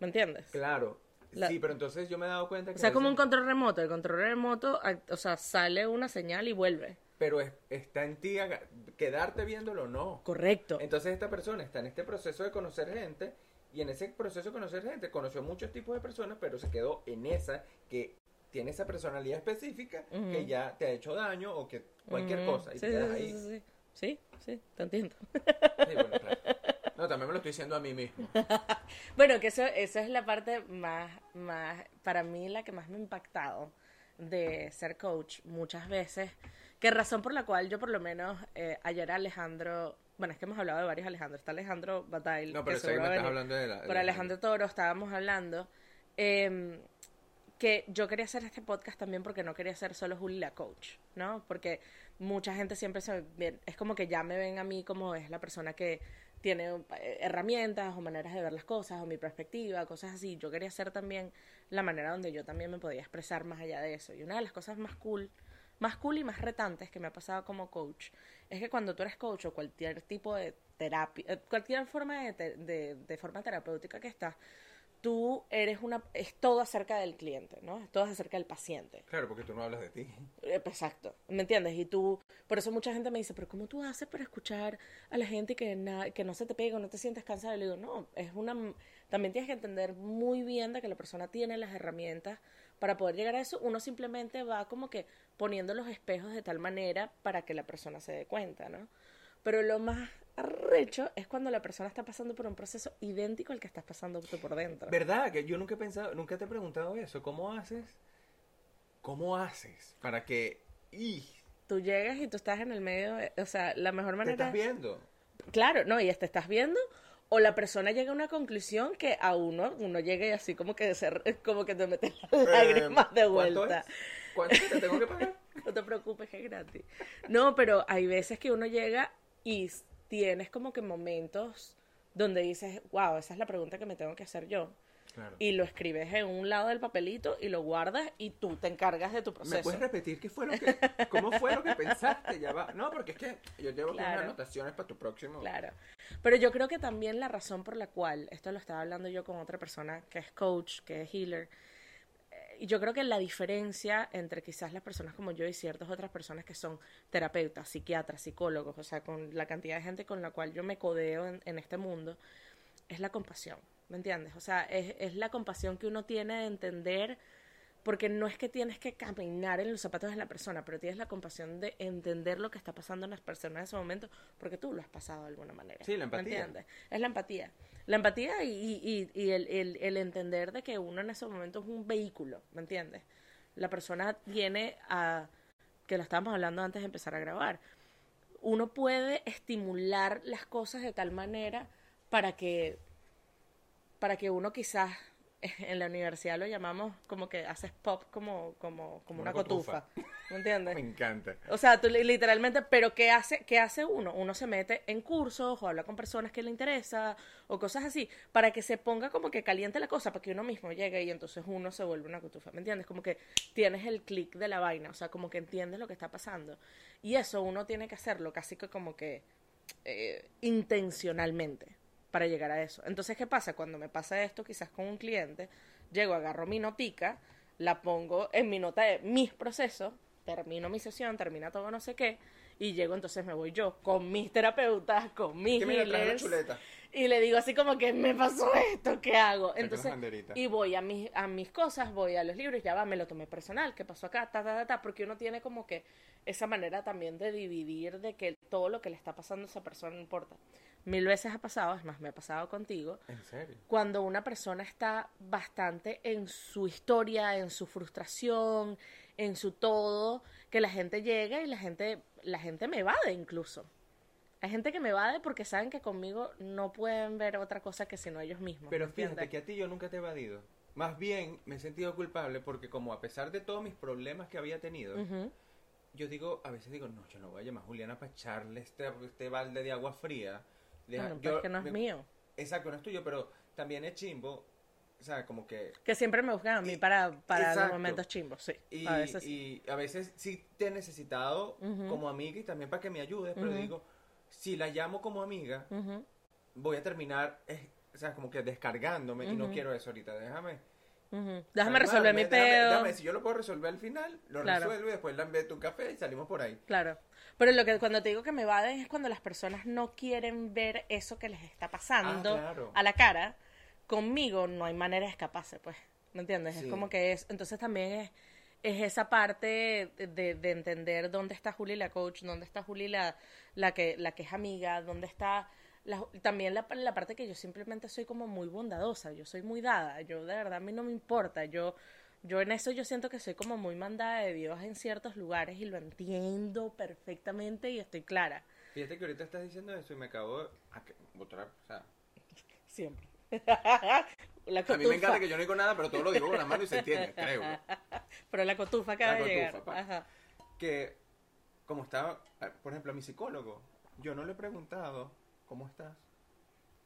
A: ¿Me entiendes?
B: Claro.
A: La-
B: Sí, pero entonces yo me he dado cuenta que...
A: O sea, como un control remoto. El control remoto, o sea, sale una señal y vuelve.
B: Pero es- está en ti quedarte viéndolo o no.
A: Correcto.
B: Entonces esta persona está en este proceso de conocer gente y en ese proceso de conocer gente conoció muchos tipos de personas, pero se quedó en esa que tiene esa personalidad específica que ya te ha hecho daño o que cualquier cosa y
A: Sí,
B: te quedas
A: sí,
B: ahí.
A: sí, sí, te entiendo.
B: Sí, bueno, claro. No, también me lo estoy diciendo a mí mismo.
A: Bueno, que eso, eso es la parte más, más, para mí la que más me ha impactado de ser coach muchas veces, que razón por la cual yo por lo menos eh, ayer Alejandro, bueno, es que hemos hablado de varios Alejandro, está Alejandro Bataille,
B: No, pero
A: que
B: sé que
A: seguro
B: me estás hablando de la... de
A: por Alejandro Toro estábamos hablando, em, que yo quería hacer este podcast también porque no quería ser solo Juli la coach, ¿no? Porque mucha gente siempre se ve- es como que ya me ven a mí como es la persona que tiene eh, herramientas o maneras de ver las cosas o mi perspectiva, cosas así. Yo quería ser también la manera donde yo también me podía expresar más allá de eso. Y una de las cosas más cool, más cool y más retantes que me ha pasado como coach es que cuando tú eres coach o cualquier tipo de terapia, eh, cualquier forma de, te- de, de forma terapéutica que estás, tú eres una, es todo acerca del cliente, ¿no? Es todo acerca del paciente.
B: Claro, porque tú no hablas de ti.
A: Eh, Exacto, ¿me entiendes? Y tú, por eso mucha gente me dice, pero ¿cómo tú haces para escuchar a la gente que, na- que no se te pega, no te sientes cansado? Y le digo, no, es una, también tienes que entender muy bien de que la persona tiene las herramientas para poder llegar a eso. Uno simplemente va como que poniendo los espejos de tal manera para que la persona se dé cuenta, ¿no? Pero lo más arrecho es cuando la persona está pasando por un proceso idéntico al que estás pasando tú por dentro.
B: ¿Verdad? Que yo nunca he pensado, nunca te he preguntado eso. ¿Cómo haces? ¿Cómo haces para que... ¡Y!
A: tú llegas y tú estás en el medio, de- o sea, la mejor
B: ¿Te
A: manera...
B: estás viendo?
A: Claro, no, y te estás viendo o la persona llega a una conclusión que a uno, uno llega y así como que se, como que te metes las lágrimas de
B: Eh, ¿cuánto
A: vuelta.
B: es? ¿Cuánto te tengo que pagar?
A: No te preocupes, es gratis. No, pero hay veces que uno llega y tienes como que momentos donde dices, wow, esa es la pregunta que me tengo que hacer yo.
B: Claro.
A: Y lo escribes en un lado del papelito y lo guardas y tú te encargas de tu
B: ¿Me
A: proceso.
B: puedes repetir qué fue lo que, cómo fue lo que pensaste? Ya va. No, porque es que yo llevo
A: Claro.
B: unas anotaciones para tu próximo.
A: Claro. Pero yo creo que también la razón por la cual, esto lo estaba hablando yo con otra persona que es coach, que es healer, yo creo que la diferencia entre quizás las personas como yo y ciertas otras personas que son terapeutas, psiquiatras, psicólogos, o sea, con la cantidad de gente con la cual yo me codeo en, en este mundo, es la compasión, ¿me entiendes? O sea, es, es la compasión que uno tiene de entender, porque no es que tienes que caminar en los zapatos de la persona, pero tienes la compasión de entender lo que está pasando en las personas en ese momento, porque tú lo has pasado de alguna manera.
B: Sí, la
A: ¿me
B: empatía.
A: entiendes? Es la empatía. La empatía y, y, y el, el, el entender de que uno en ese momento es un vehículo, ¿me entiendes? La persona viene a, que lo estábamos hablando antes de empezar a grabar, uno puede estimular las cosas de tal manera para que para que uno quizás en la universidad lo llamamos como que haces pop como como como una,
B: Una
A: cotufa. ¿me entiendes?
B: Me encanta.
A: O sea, tú li- literalmente, pero ¿qué hace, ¿qué hace uno? Uno se mete en cursos o habla con personas que le interesa o cosas así, para que se ponga como que caliente la cosa, para que uno mismo llegue y entonces uno se vuelve una cotufa, ¿me entiendes? Como que tienes el clic de la vaina, o sea, como que entiendes lo que está pasando. Y eso uno tiene que hacerlo casi que como que eh, intencionalmente para llegar a eso. Entonces, ¿qué pasa? Cuando me pasa esto, quizás con un cliente, llego, agarro mi notica, la pongo en mi nota de mis procesos, termino mi sesión, termina todo no sé qué, y llego entonces me voy yo con mis terapeutas, con mis healers, y le digo así como que me pasó esto, ¿qué hago? Entonces, y voy a mis, a mis cosas, voy a los libros, ya va, me lo tomé personal, ¿qué pasó acá? Ta, ta, ta, ta, porque uno tiene como que esa manera también de dividir de que todo lo que le está pasando a esa persona no importa. Mil veces ha pasado, es más, me ha pasado contigo,
B: ¿En serio?
A: cuando una persona está bastante en su historia, en su frustración, en su todo, que la gente llega y la gente, la gente me evade incluso. Hay gente que me evade porque saben que conmigo no pueden ver otra cosa que sino ellos mismos.
B: Pero
A: ¿me
B: fíjate que a ti yo nunca te he evadido. Más bien me he sentido culpable porque como a pesar de todos mis problemas que había tenido, yo digo, a veces digo, no, yo no voy a llamar a Juliana para echarle este, este balde de agua fría. Deja-
A: Bueno, pero
B: yo-
A: no es
B: me-
A: mío.
B: Exacto, no es tuyo, pero también es chimbo. O sea, como que...
A: Que siempre me buscan a mí
B: Y-
A: para, para los momentos chimbos, sí.
B: Y
A: a veces sí.
B: y a veces sí te he necesitado como amiga y también para que me ayudes, pero digo, si la llamo como amiga, voy a terminar, eh, o sea, como que descargándome y no quiero eso ahorita. Déjame.
A: Déjame resolver mi
B: déjame-
A: peo.
B: déjame, si yo lo puedo resolver al final, lo
A: Claro.
B: resuelvo y después la un café y salimos por ahí.
A: Claro. Pero lo que cuando te digo que me evaden es cuando las personas no quieren ver eso que les está pasando
B: Ah, claro.
A: a la cara. Conmigo no hay manera de escaparse, pues. ¿Me entiendes?
B: Sí.
A: Es como que es. Entonces también es, es esa parte de, de entender dónde está Juli la coach, dónde está Juli la, la, que, la que es amiga, dónde está. la- también la, la parte que yo simplemente soy como muy bondadosa, yo soy muy dada, yo de verdad a mí no me importa, yo, yo en eso yo siento que soy como muy mandada de Dios en ciertos lugares y lo entiendo perfectamente y estoy clara,
B: Fíjate que ahorita estás diciendo eso y me acabo de... a que- botar- o sea,
A: siempre. la
B: a mí me
A: cotufa.
B: encanta que yo no digo nada, pero todo lo digo con la mano y se entiende, creo.
A: Pero la cotufa acaba
B: La
A: de llegar.
B: cotufa, pa.
A: Ajá.
B: Que, como estaba, por ejemplo, a mi psicólogo, yo no le he preguntado, ¿cómo estás?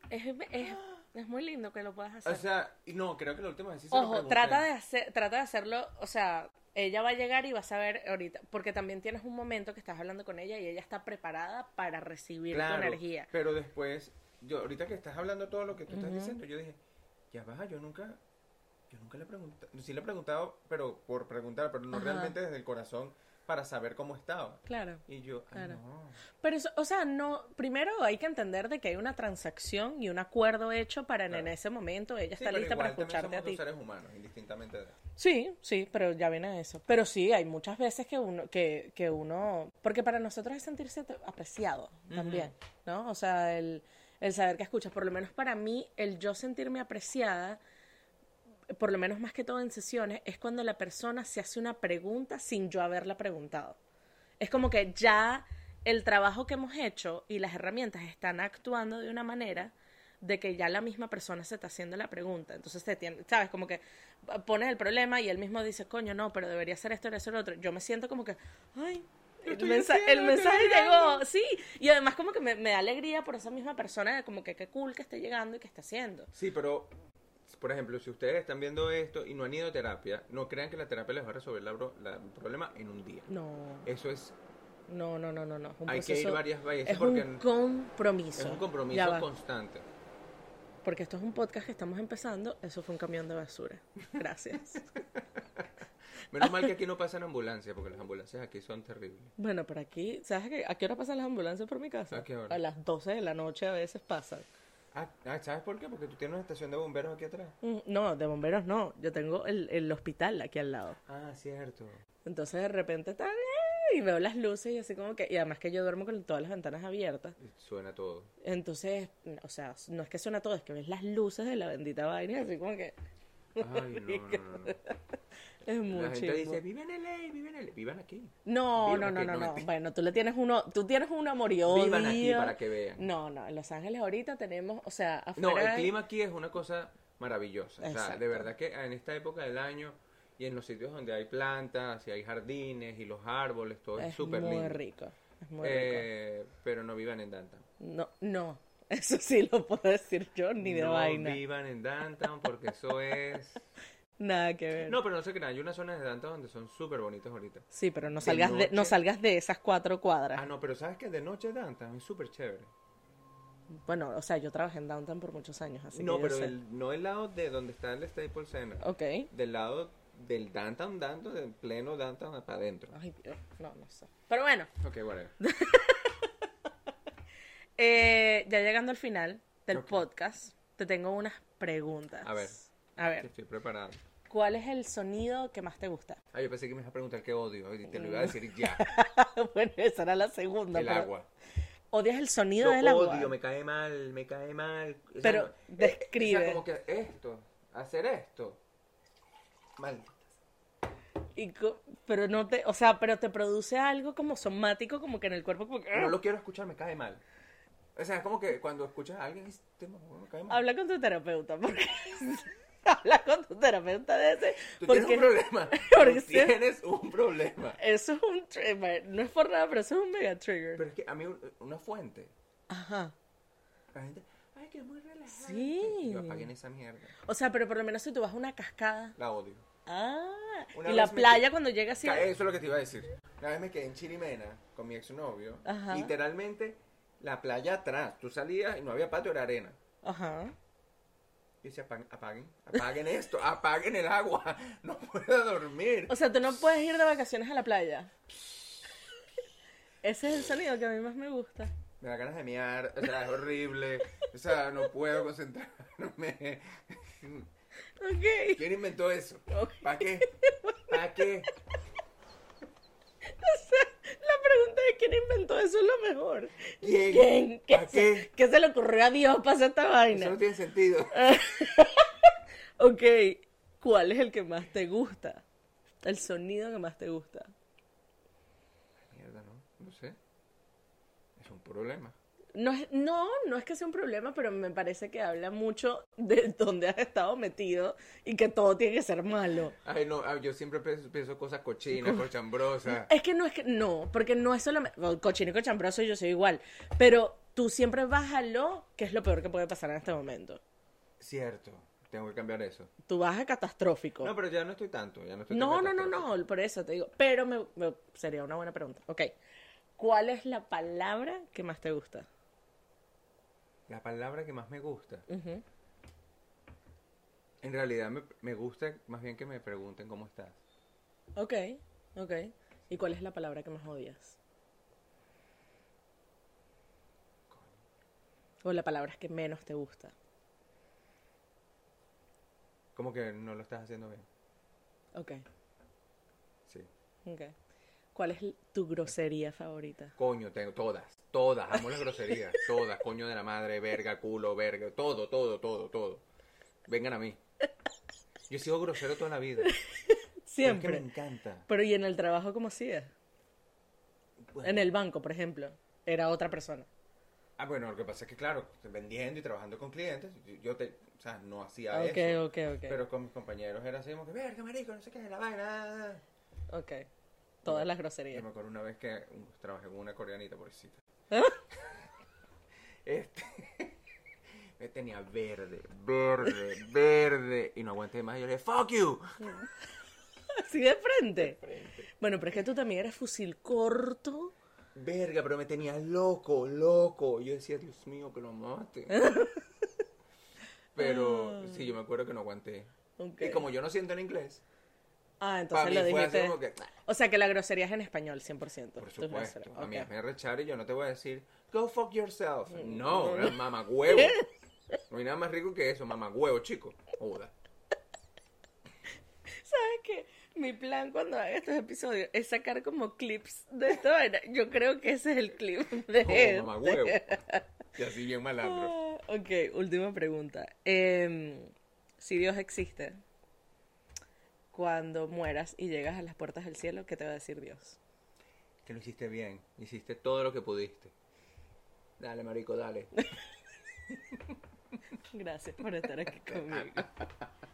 A: Es, es, es muy lindo que lo puedas hacer.
B: O sea, y no, creo que la última vez sí se lo
A: Ojo,
B: pregunté.
A: trata de, hacer, trata de hacerlo, o sea, ella va a llegar y vas a ver ahorita, porque también tienes un momento que estás hablando con ella y ella está preparada para recibir
B: Claro,
A: tu energía.
B: Pero después, yo ahorita que estás hablando todo lo que tú estás diciendo, yo dije, ya va, yo nunca, yo nunca le he preguntado, sí le he preguntado, pero por preguntar, pero no
A: Ajá.
B: realmente desde el corazón para saber cómo estaba.
A: Claro.
B: Y yo, ah,
A: Claro.
B: no.
A: Pero, eso, o sea, no, primero hay que entender de que hay una transacción y un acuerdo hecho para en,
B: Claro.
A: en ese momento ella
B: Sí,
A: está lista para
B: igual
A: escucharte a ti.
B: seres humanos, indistintamente de...
A: Sí, sí, pero ya viene eso. Pero sí, hay muchas veces que uno, que, que uno, porque para nosotros es sentirse apreciado también, ¿no? O sea, el, el saber que escuchas, por lo menos para mí, el yo sentirme apreciada, por lo menos más que todo en sesiones, es cuando la persona se hace una pregunta sin yo haberla preguntado. Es como que ya el trabajo que hemos hecho y las herramientas están actuando de una manera de que ya la misma persona se está haciendo la pregunta. Entonces, te tiene, ¿sabes? Como que pones el problema y él mismo dice, coño, no, pero debería ser esto, debería ser otro. Yo me siento como que, ay, el,
B: estoy
A: mensa-
B: haciendo,
A: el mensaje llegó, sí. Y además como que me, me da alegría por esa misma persona, como que qué cool que esté llegando y que esté haciendo.
B: Sí, pero, por ejemplo, si ustedes están viendo esto y no han ido a terapia, no crean que la terapia les va a resolver la bro- la- el problema en un día.
A: No,
B: Eso es,
A: no, no, no, no. no. Un
B: hay que ir varias veces
A: Es
B: porque
A: un compromiso.
B: es un compromiso constante.
A: Porque esto es un podcast que estamos empezando, eso fue un camión de basura. Gracias.
B: Menos mal que aquí no pasan ambulancias, porque las ambulancias aquí son terribles.
A: bueno, pero aquí, ¿sabes qué? a qué hora pasan las ambulancias por mi casa?
B: ¿A qué hora?
A: A las 12 de la noche a veces pasan.
B: Ah, ah, ¿sabes por qué? Porque tú tienes una estación de bomberos aquí atrás.
A: Mm, No, de bomberos no. Yo tengo el, el hospital aquí al lado.
B: Ah, cierto.
A: Entonces de repente está y veo las luces y así como que y además que yo duermo con todas las ventanas abiertas.
B: Suena todo.
A: Entonces, o sea, no es que suena todo, es que ves las luces de la bendita vaina y así como que
B: Ay, no, no, no.
A: es muy
B: La gente dice, vive en LA, vive en LA. Vivan aquí.
A: No, no,
B: Vivan
A: no,
B: aquí,
A: no,
B: no,
A: no. Bueno, tú le tienes uno, tú tienes un amor y odio.
B: Vivan aquí para que vean.
A: No, no, en Los Ángeles ahorita tenemos, o sea, afuera
B: No, el
A: hay-
B: clima aquí es una cosa maravillosa. O sea, de verdad que en esta época del año y en los sitios donde hay plantas y hay jardines y los árboles, todo es súper lindo.
A: rico. Es muy
B: Eh, pero no vivan en Downtown.
A: rico. No, no, eso sí lo puedo decir yo ni de
B: no
A: vaina.
B: vivan en Downtown porque eso es...
A: Nada que ver.
B: No, pero no sé qué, hay unas zonas de Downtown donde son súper bonitas ahorita.
A: Sí, pero no
B: De
A: salgas de, no salgas de esas cuatro cuadras.
B: Ah, no, pero ¿sabes que De noche Downtown es súper chévere.
A: Bueno, o sea, yo trabajé en Downtown por muchos años, así
B: no,
A: que yo
B: pero
A: sé.
B: el, no el lado de donde está el Staples Center.
A: Ok.
B: Del lado del Downtown, Downtown, del pleno Downtown para adentro.
A: Ay, Dios, no, no sé. Pero bueno,
B: Ok, whatever.
A: eh, ya llegando al final del podcast, te tengo unas preguntas.
B: A ver.
A: A ver,
B: Estoy preparado.
A: ¿Cuál es el sonido que más te gusta?
B: Ah, yo pensé que me ibas a preguntar qué odio y te lo iba a decir ya.
A: bueno, esa era la segunda.
B: el
A: pero
B: agua.
A: ¿Odias el sonido
B: Lo
A: del agua?
B: odio, me cae mal, me cae mal. O sea,
A: Pero
B: no- eh,
A: describe.
B: O sea, como que esto, hacer esto. Mal.
A: Y co- pero no te, o sea, pero te produce algo como somático, como que en el cuerpo, como que,
B: No lo quiero escuchar, me cae mal. O sea, es como que cuando escuchas a alguien, este me cae mal.
A: Habla con tu terapeuta, porque habla con tu terapeuta de ese,
B: Tú
A: porque
B: tienes un problema.
A: porque
B: Tú tienes un problema.
A: eso es un trigger, no es por nada, pero eso es un mega trigger.
B: Pero es que a mí un- una fuente.
A: Ajá.
B: La gente, ay, que es muy relajante.
A: Sí.
B: Yo apaguen esa mierda.
A: O sea, pero por lo menos si tú vas a una cascada.
B: La odio.
A: Ah,
B: Una
A: y la playa cuando llega así.
B: Eso es lo que te iba a decir. Una vez me quedé en Chirimena con mi exnovio.
A: Ajá.
B: Literalmente, la playa atrás. Tú salías y no había patio, era arena.
A: Ajá.
B: Y decía, apaguen, apaguen, apaguen esto, apaguen el agua. No puedo dormir.
A: O sea, tú no puedes ir de vacaciones a la playa. Ese es el sonido que a mí más me gusta.
B: Me da ganas de miar, o sea, es horrible. O sea, no puedo concentrarme.
A: Ok.
B: ¿Quién inventó eso?
A: Ok.
B: ¿Para qué? ¿Para qué?
A: O sea, la pregunta de quién inventó eso es lo mejor.
B: ¿Quién?
A: ¿Quién? ¿Qué,
B: ¿Para
A: se,
B: qué?
A: qué se le ocurrió a Dios para hacer esta
B: Eso
A: vaina?
B: no tiene sentido.
A: Ok, ¿cuál es el que más te gusta? El sonido que más te gusta.
B: Mierda, ¿no? No sé. Es un problema.
A: No, es, no, no es que sea un problema, pero me parece que habla mucho de dónde has estado metido y que todo tiene que ser malo.
B: Ay, no, ah, yo siempre pienso, pienso cosas cochinas, cochambrosas.
A: Es que no es que, no, porque no es solamente, cochino y cochambroso yo soy igual, pero tú siempre vas a lo que es lo peor que puede pasar en este momento.
B: Cierto, tengo que cambiar eso.
A: Tú vas a catastrófico.
B: No, pero ya no estoy tanto, ya no estoy
A: No, no, no, no, por eso te digo. Pero me, me- sería una buena pregunta. Ok. ¿Cuál es la palabra que más te gusta?
B: La palabra que más me gusta. En realidad me, me gusta más bien que me pregunten cómo estás.
A: Ok, ok. ¿Y cuál es la palabra que más odias? O la palabra que menos te gusta.
B: Como que no lo estás haciendo bien.
A: Ok,
B: Sí.
A: ok. ¿Cuál es tu grosería favorita?
B: Coño, tengo todas, todas, amo las groserías, todas, coño de la madre, verga, culo, verga, todo, todo, todo, todo. Vengan a mí. Yo he sido grosero toda la vida. pero Es que me
A: Siempre.
B: encanta.
A: Pero ¿y en el trabajo cómo hacías?
B: Bueno.
A: En el banco, por ejemplo, era otra persona.
B: Ah, bueno, lo que pasa es que, claro, vendiendo y trabajando con clientes, yo- te, o sea, no hacía
A: Ok,
B: eso.
A: ok, ok.
B: Pero con mis compañeros era así como que, verga, marico, no sé qué, la vaina.
A: Ok. Todas las
B: Yo
A: groserías.
B: me acuerdo una vez que um, trabajé con una coreanita, pobrecita. Este. me tenía verde, verde, verde. Y no aguanté más. Y yo le dije, fuck you.
A: Así de frente.
B: Frente.
A: Bueno, pero es que tú también eres fusil corto.
B: Verga, pero me tenía loco, loco. Yo decía, Dios mío, que lo mate. Pero sí, yo me acuerdo que no aguanté. Y como yo no siento en inglés,
A: Ah,
B: para
A: entonces
B: mí
A: lo
B: así como que,
A: O sea que la grosería es en español, 100%.
B: por
A: Tú puedes
B: supuesto,
A: hacer-
B: a mí
A: ok.
B: me rechar y yo no te voy a decir, go fuck yourself.
A: Mm.
B: No, huevo. No hay nada más rico que eso, mamá huevo, chico. Joda.
A: ¿Sabes qué? Mi plan cuando haga estos episodios es sacar como clips de esta vaina. Yo creo que ese es el clip de
B: Como
A: este.
B: mamá huevo. Y así bien malandro.
A: Ah, Ok, última pregunta. Em, si Dios existe, cuando mueras y llegas a las puertas del cielo, ¿qué te va a decir Dios?
B: Que lo hiciste bien, hiciste todo lo que pudiste. Dale, marico, dale.
A: Gracias por estar aquí conmigo.